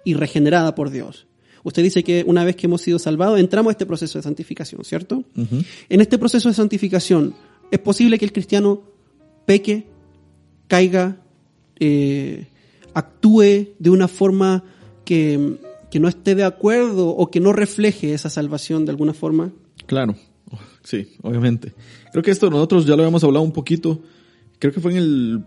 y regenerada por Dios. Usted dice que una vez que hemos sido salvados, entramos a este proceso de santificación, ¿cierto? En este proceso de santificación, ¿es posible que el cristiano peque, caiga, eh, actúe de una forma que, que no esté de acuerdo o que no refleje esa salvación de alguna forma? Claro, sí, obviamente. Creo que esto nosotros ya lo habíamos hablado un poquito, creo que fue en el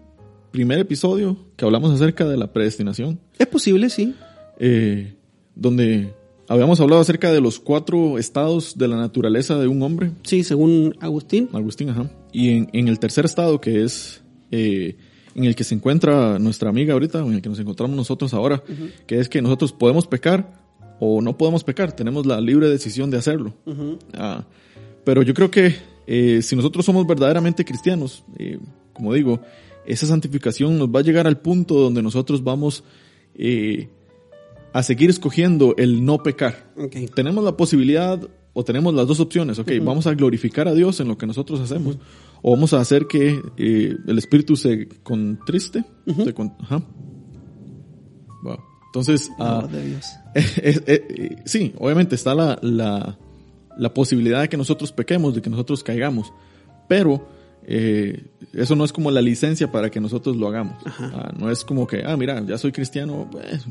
primer episodio que hablamos acerca de la predestinación, Es posible, sí. eh, donde habíamos hablado acerca de los cuatro estados de la naturaleza de un hombre, Sí, según Agustín. Agustín, ajá. Y en, en el tercer estado, que es eh, en el que se encuentra nuestra amiga ahorita, en el que nos encontramos nosotros ahora, que es que nosotros podemos pecar o no podemos pecar, tenemos la libre decisión de hacerlo. Ah, pero yo creo que eh, si nosotros somos verdaderamente cristianos, eh, como digo, esa santificación nos va a llegar al punto donde nosotros vamos eh, a seguir escogiendo el no pecar tenemos la posibilidad o tenemos las dos opciones, ok, vamos a glorificar a Dios en lo que nosotros hacemos o vamos a hacer que eh, el espíritu se contriste. se con- ajá. Wow. Entonces, ah, Amor de Dios. eh, sí, obviamente está la, la, la posibilidad de que nosotros pequemos, de que nosotros caigamos, pero eh, eso no es como la licencia para que nosotros lo hagamos. Ah, no es como que, ah, mira, ya soy cristiano, pues,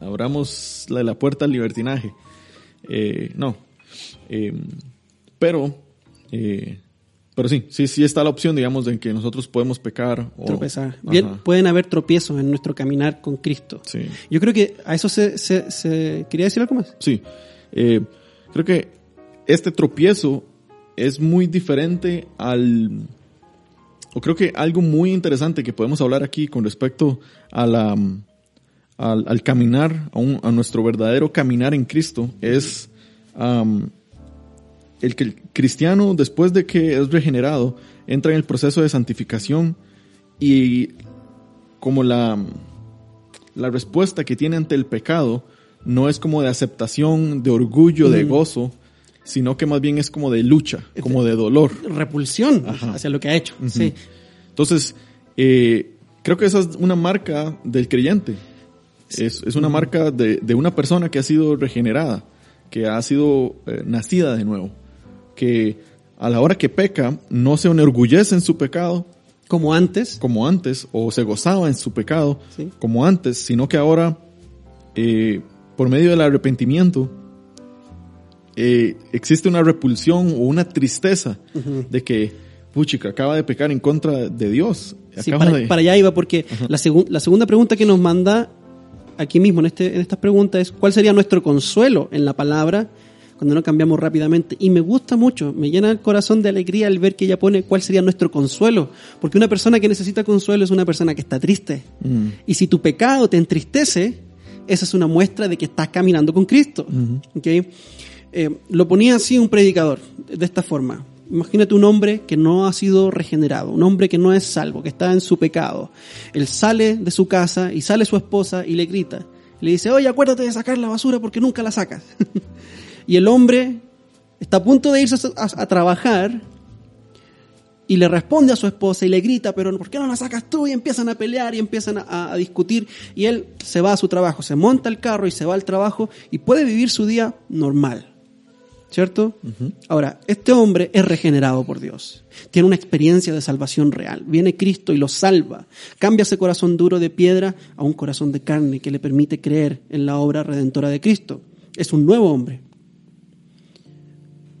abramos la, la puerta al libertinaje. Eh, no. Eh, pero, pero sí, sí, sí está la opción, digamos, de que nosotros podemos pecar o Tropezar. Bien, pueden haber tropiezos en nuestro caminar con Cristo. Sí. Yo creo que a eso se, se, se- ¿Quería decir algo más? Sí. Creo que este tropiezo es muy diferente al... O creo que algo muy interesante que podemos hablar aquí con respecto a la, al, al caminar, a, un- a nuestro verdadero caminar en Cristo, es el que el cristiano, después de que es regenerado, entra en el proceso de santificación y como la, la respuesta que tiene ante el pecado no es como de aceptación, de orgullo, de gozo, sino que más bien es como de lucha, como de dolor. Repulsión Ajá. hacia lo que ha hecho. Sí. Entonces, eh, creo que esa es una marca del creyente. Es, es una marca de, de una persona que ha sido regenerada, que ha sido eh, nacida de nuevo, que a la hora que peca no se enorgullece en su pecado Como antes. como antes o se gozaba en su pecado Sí. como antes, sino que ahora eh, por medio del arrepentimiento eh, existe una repulsión o una tristeza de que puchica acaba de pecar en contra de Dios. Sí, para, de- para allá iba, porque la, segun- la segunda pregunta que nos manda aquí mismo en, este, en estas preguntas es ¿cuál sería nuestro consuelo en la palabra cuando no cambiamos rápidamente? Y me gusta mucho, me llena el corazón de alegría al ver que ella pone cuál sería nuestro consuelo, porque una persona que necesita consuelo es una persona que está triste. Mm, Y si tu pecado te entristece, esa es una muestra de que estás caminando con Cristo. ¿ok? Eh, lo ponía así un predicador, de esta forma. Imagínate un hombre que no ha sido regenerado, un hombre que no es salvo, que está en su pecado. Él sale de su casa y sale su esposa y le grita. Le dice, oye, acuérdate de sacar la basura porque nunca la sacas. y el hombre está a punto de irse a, trabajar y le responde a su esposa y le grita, pero ¿por qué no la sacas tú? Y empiezan a pelear y empiezan a discutir y él se va a su trabajo, se monta el carro y se va al trabajo y puede vivir su día normal. ¿Cierto? Ahora, este hombre es regenerado por Dios. Tiene una experiencia de salvación real. Viene Cristo y lo salva. Cambia ese corazón duro de piedra a un corazón de carne que le permite creer en la obra redentora de Cristo. Es un nuevo hombre.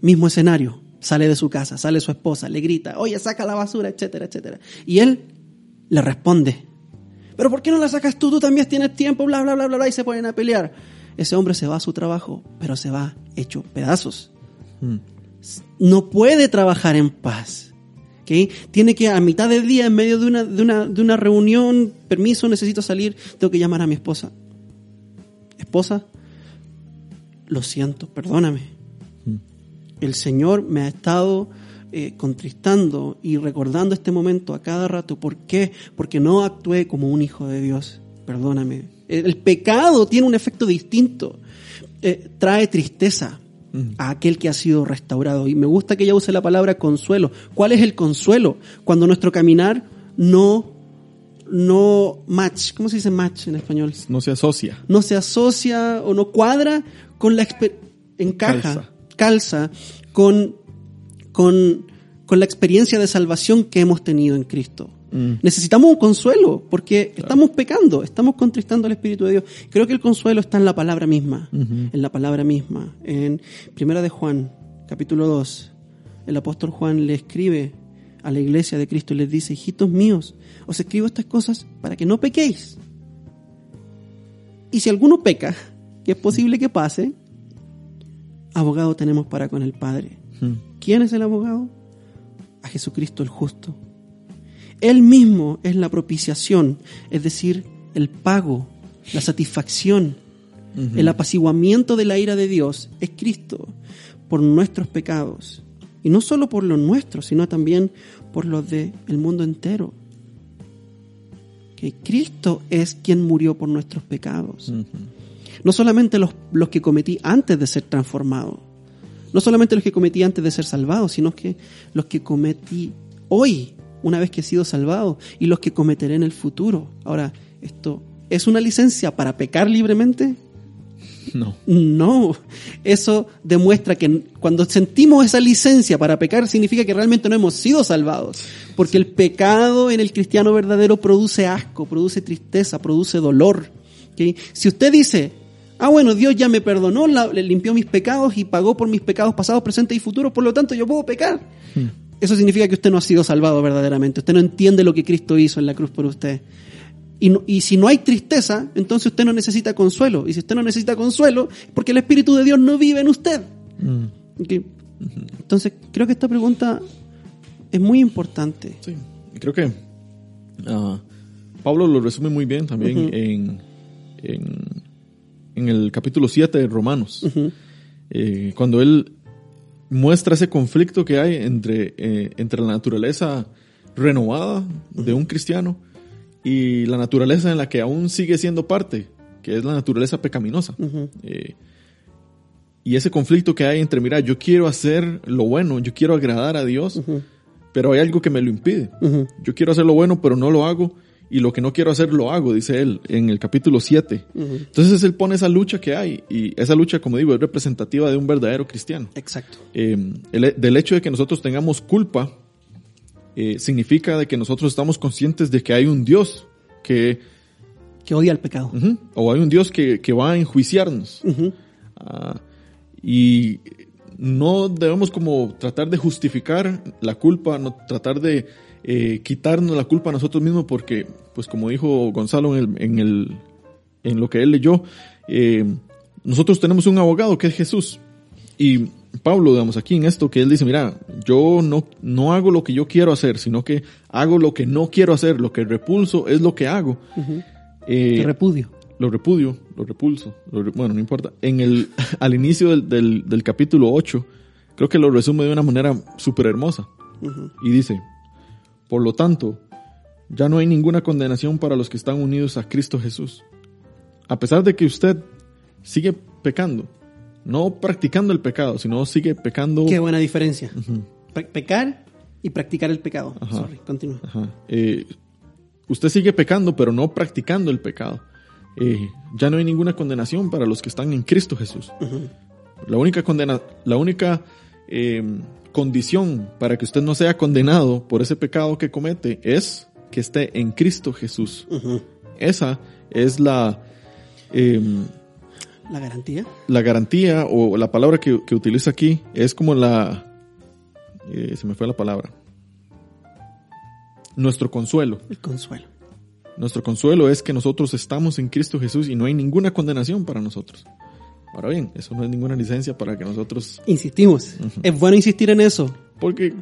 Mismo escenario. Sale de su casa, sale su esposa, le grita, oye, saca la basura, etcétera, etcétera. Y él le responde, pero ¿por qué no la sacas tú? Tú también tienes tiempo, bla, bla, bla, bla, bla, y se ponen a pelear. Ese hombre se va a su trabajo, pero se va hecho pedazos. mm, No puede trabajar en paz. ¿ok? Tiene que a mitad del día, en medio de una, de, una, de una reunión, permiso, necesito salir, tengo que llamar a mi esposa. Esposa, lo siento, perdóname el Señor me ha estado eh, contristando y recordando este momento a cada rato. ¿Por qué? Porque no actué como un hijo de Dios. Perdóname. El, pecado tiene un efecto distinto. Eh, trae tristeza a aquel que ha sido restaurado. Y me gusta que ella use la palabra consuelo. ¿Cuál es el consuelo? Cuando nuestro caminar no, no match. ¿Cómo se dice match en español? no se asocia. no se asocia o no cuadra con la encaja, Calza. calza, con, con, con la experiencia de salvación que hemos tenido en Cristo. Mm. Necesitamos un consuelo porque estamos pecando, estamos contristando al Espíritu de Dios. Creo que el consuelo está en la palabra misma, en la palabra misma. En Primera de Juan, capítulo 2, el apóstol Juan le escribe a la iglesia de Cristo y les dice, hijitos míos, os escribo estas cosas para que no pequéis. Y si alguno peca, que es posible que pase, abogado tenemos para con el Padre. Mm, ¿Quién es el abogado? A Jesucristo el justo. Él mismo es la propiciación, es decir, el pago, la satisfacción, el apaciguamiento de la ira de Dios es Cristo por nuestros pecados. Y no solo por los nuestros, sino también por los del mundo entero. Que Cristo es quien murió por nuestros pecados. No solamente los, los que cometí antes de ser transformado. No solamente los que cometí antes de ser salvado, sino que los que cometí hoy, una vez que he sido salvado, y los que cometeré en el futuro. Ahora, ¿esto es una licencia para pecar libremente? No. No, eso demuestra que cuando sentimos esa licencia para pecar significa que realmente no hemos sido salvados. Porque el pecado en el cristiano verdadero produce asco, produce tristeza, produce dolor. ¿ok? Si usted dice, ah bueno, Dios ya me perdonó, la- le limpió mis pecados y pagó por mis pecados pasados, presentes y futuros, por lo tanto yo puedo pecar. Eso significa que usted no ha sido salvado verdaderamente. Usted no entiende lo que Cristo hizo en la cruz por usted. Y, no- y si no hay tristeza, entonces usted no necesita consuelo. Y si usted no necesita consuelo, porque el Espíritu de Dios no vive en usted. Mm. Entonces, creo que esta pregunta es muy importante. Sí, creo que ah, Pablo lo resume muy bien también en, en, en el capítulo 7 de Romanos. Eh, cuando él muestra ese conflicto que hay entre, eh, entre la naturaleza renovada de un cristiano y la naturaleza en la que aún sigue siendo parte, que es la naturaleza pecaminosa. Eh, y ese conflicto que hay entre, mira, yo quiero hacer lo bueno, yo quiero agradar a Dios, pero hay algo que me lo impide. Yo quiero hacer lo bueno, pero no lo hago. Y lo que no quiero hacer lo hago, dice él en el capítulo 7. Entonces él pone esa lucha que hay y esa lucha, como digo, es representativa de un verdadero cristiano. Exacto. Eh, el- del hecho de que nosotros tengamos culpa eh, significa de que nosotros estamos conscientes de que hay un Dios que, Que odia el pecado. o hay un Dios que, que va a enjuiciarnos. Y no debemos como tratar de justificar la culpa, no tratar de eh, quitarnos la culpa a nosotros mismos porque, pues como dijo Gonzalo en, el, en, el, en lo que él leyó, eh, nosotros tenemos un abogado que es Jesús. Y Pablo, digamos, aquí en esto que él dice, mira, yo no, no hago lo que yo quiero hacer, sino que hago lo que no quiero hacer, lo que repulso es lo que hago. Eh, repudio. Lo repudio, lo repulso, lo re- bueno, no importa. En el, al inicio del, del, del capítulo 8, creo que lo resume de una manera súper hermosa. Y dice, por lo tanto, ya no hay ninguna condenación para los que están unidos a Cristo Jesús. A pesar de que usted sigue pecando, no practicando el pecado, sino sigue pecando. Qué buena diferencia. Pe- pecar y practicar el pecado. Sorry, continúa. Ajá. Eh, usted sigue pecando, pero no practicando el pecado. Eh, ya no hay ninguna condenación para los que están en Cristo Jesús. La única condena, la única eh, condición para que usted no sea condenado por ese pecado que comete es que esté en Cristo Jesús. Esa es la, eh, La garantía. la garantía o la palabra que, que utiliza aquí es como la, eh, se me fue la palabra, nuestro consuelo. El consuelo. Nuestro consuelo es que nosotros estamos en Cristo Jesús y no hay ninguna condenación para nosotros. Ahora bien, eso no es ninguna licencia para que nosotros... Insistimos. Es bueno insistir en eso. Porque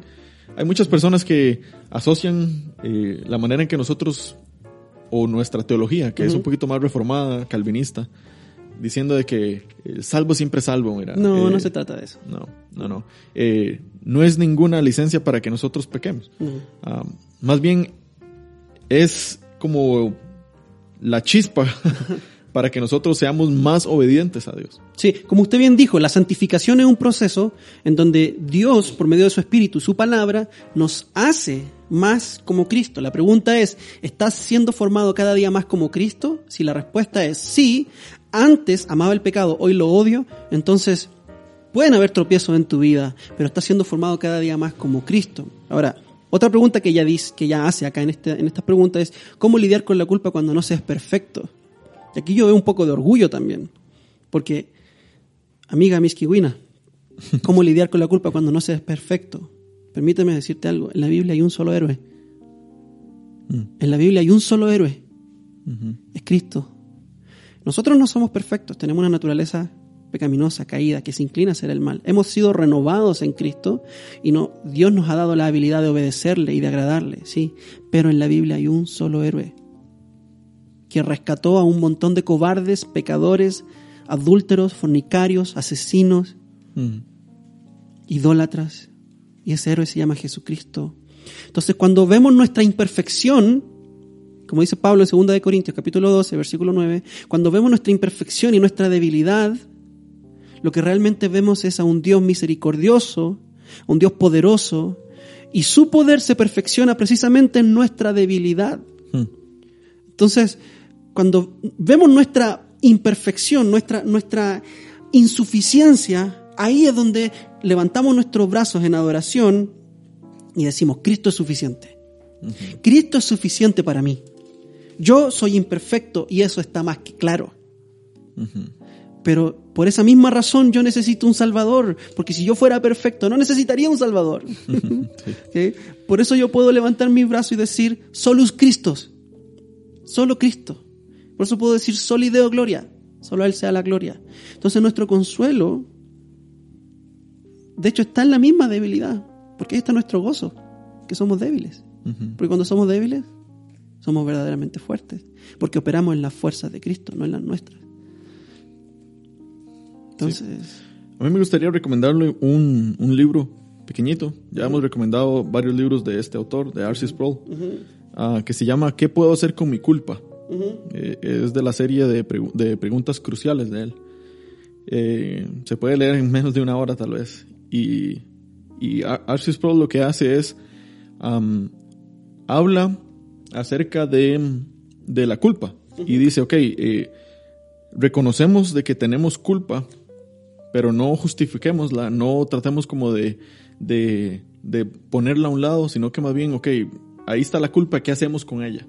hay muchas personas que asocian eh, la manera en que nosotros, o nuestra teología, que es un poquito más reformada, calvinista, diciendo de que eh, salvo siempre salvo, mira. No, eh, no se trata de eso. No, no, no. Eh, no es ninguna licencia para que nosotros pequemos. Ujú. Ah, más bien es como la chispa para que nosotros seamos más obedientes a Dios. Sí, como usted bien dijo, la santificación es un proceso en donde Dios, por medio de su Espíritu, su palabra, nos hace más como Cristo. La pregunta es, ¿estás siendo formado cada día más como Cristo? Si la respuesta es sí, antes amaba el pecado, hoy lo odio, entonces pueden haber tropiezos en tu vida, pero estás siendo formado cada día más como Cristo. Ahora, otra pregunta que ella dice, que ella hace acá en, este, en esta pregunta es, ¿cómo lidiar con la culpa cuando no seas perfecto? Y aquí yo veo un poco de orgullo también, porque amiga misquiwina, ¿cómo lidiar con la culpa cuando no seas perfecto? Permíteme decirte algo, en la Biblia hay un solo héroe. En la Biblia hay un solo héroe, es Cristo. Nosotros no somos perfectos, tenemos una naturaleza pecaminosa, caída, que se inclina a hacer el mal. Hemos sido renovados en Cristo y no, Dios nos ha dado la habilidad de obedecerle y de agradarle, sí. Pero en la Biblia hay un solo héroe que rescató a un montón de cobardes, pecadores, adúlteros, fornicarios, asesinos, Mm. idólatras. Y ese héroe se llama Jesucristo. Entonces, cuando vemos nuestra imperfección, como dice Pablo en 2 de Corintios, capítulo 12, versículo 9, cuando vemos nuestra imperfección y nuestra debilidad, lo que realmente vemos es a un Dios misericordioso, a un Dios poderoso, y su poder se perfecciona precisamente en nuestra debilidad. Mm. Entonces, cuando vemos nuestra imperfección, nuestra, nuestra insuficiencia, ahí es donde levantamos nuestros brazos en adoración y decimos, Cristo es suficiente. Cristo es suficiente para mí. Yo soy imperfecto y eso está más que claro. Pero por esa misma razón yo necesito un Salvador, porque si yo fuera perfecto no necesitaría un Salvador. Por eso yo puedo levantar mi brazo y decir, solus Christos, solo Cristo. Por eso puedo decir, solideo gloria, solo a Él sea la gloria. Entonces nuestro consuelo, de hecho, está en la misma debilidad, porque ahí está nuestro gozo, que somos débiles. Porque cuando somos débiles, somos verdaderamente fuertes, porque operamos en las fuerzas de Cristo, no en las nuestras. Entonces, A mí me gustaría recomendarle un, un libro pequeñito. Ya hemos recomendado varios libros de este autor, de R.C. Sproul, ah, que se llama ¿Qué puedo hacer con mi culpa? Eh, es de la serie de, de preguntas cruciales de él. Eh, se puede leer en menos de una hora tal vez. Y, y R.C. Sproul lo que hace es, am, habla acerca de, de la culpa. Y dice, ok, eh, reconocemos de que tenemos culpa, pero no justifiquémosla, no tratemos como de, de, de ponerla a un lado, sino que más bien, ok, ahí está la culpa, ¿qué hacemos con ella?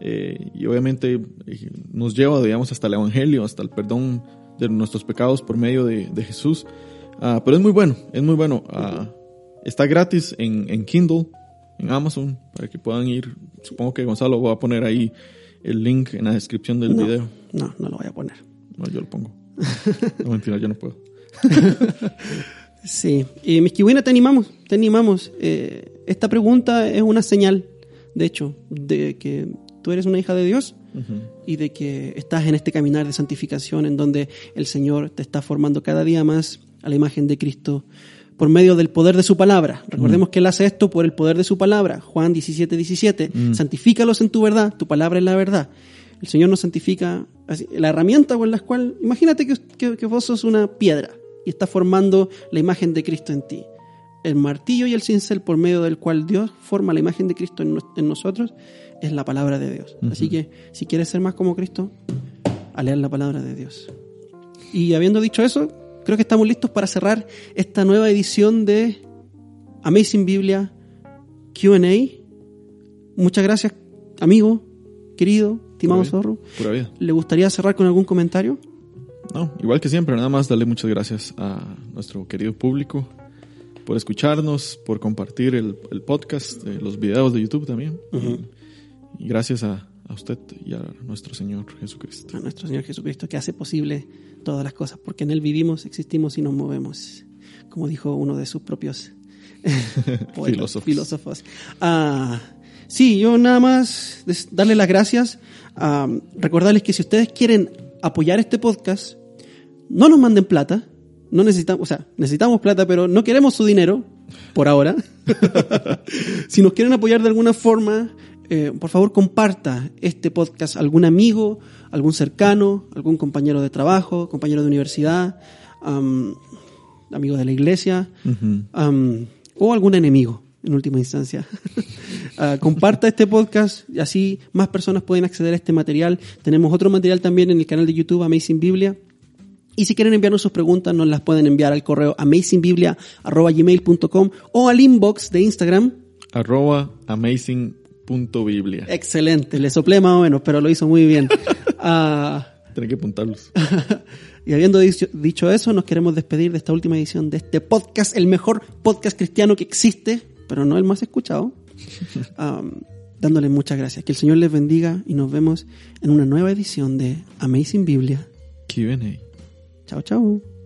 Eh, y obviamente eh, nos lleva, digamos, hasta el Evangelio, hasta el perdón de nuestros pecados por medio de, de Jesús. Ah, pero es muy bueno, es muy bueno. Ah, está gratis en, en, Kindle, en Amazon, para que puedan ir. Supongo que Gonzalo va a poner ahí el link en la descripción del no, video. No, no lo voy a poner. No, yo lo pongo. No, mentira, yo no puedo. sí, y mis kiwinas, te animamos, te animamos. Eh, esta pregunta es una señal, de hecho, de que tú eres una hija de Dios uh -huh. y de que estás en este caminar de santificación en donde el Señor te está formando cada día más a la imagen de Cristo por medio del poder de su palabra. Recordemos mm. que Él hace esto por el poder de su palabra. Juan 17, 17. Mm. Santifícalos en tu verdad, tu palabra es la verdad. El Señor nos santifica, así, la herramienta con la cual, imagínate que, que, que vos sos una piedra y está formando la imagen de Cristo en ti. El martillo y el cincel por medio del cual Dios forma la imagen de Cristo en, en nosotros es la palabra de Dios. Uh -huh. Así que si quieres ser más como Cristo, a leer la palabra de Dios. Y habiendo dicho eso, creo que estamos listos para cerrar esta nueva edición de Amazing Biblia QA. Muchas gracias, amigo, querido, estimado Zorro. ¿Le gustaría cerrar con algún comentario? No, igual que siempre, nada más darle muchas gracias a nuestro querido público por escucharnos, por compartir el, el podcast, eh, los videos de YouTube también. Uh -huh. y, y, gracias a, a, usted y a nuestro Señor Jesucristo. A nuestro Señor Jesucristo que hace posible todas las cosas, porque en Él vivimos, existimos y nos movemos, como dijo uno de sus propios filósofos. filósofos. Uh, sí, yo nada más darle las gracias, uh, recordarles que si ustedes quieren apoyar este podcast, no nos manden plata, no necesitamos, o sea, necesitamos plata, pero no queremos su dinero por ahora. si nos quieren apoyar de alguna forma, eh, por favor comparta este podcast a algún amigo, algún cercano, algún compañero de trabajo, compañero de universidad, um, amigo de la iglesia uh -huh. um, o algún enemigo en última instancia. uh, comparta este podcast y así más personas pueden acceder a este material. Tenemos otro material también en el canal de YouTube Amazing Biblia. Y si quieren enviarnos sus preguntas, nos las pueden enviar al correo amazingbiblia.gmail.com o al inbox de Instagram. Arroba amazing.biblia. Excelente, le soplé más o menos, pero lo hizo muy bien. uh, Tienen que apuntarlos. y habiendo dicho, dicho, eso, nos queremos despedir de esta última edición de este podcast, el mejor podcast cristiano que existe, pero no el más escuchado. Um, dándole muchas gracias. Que el Señor les bendiga y nos vemos en una nueva edición de Amazing Biblia. Q&A. Chao, chao.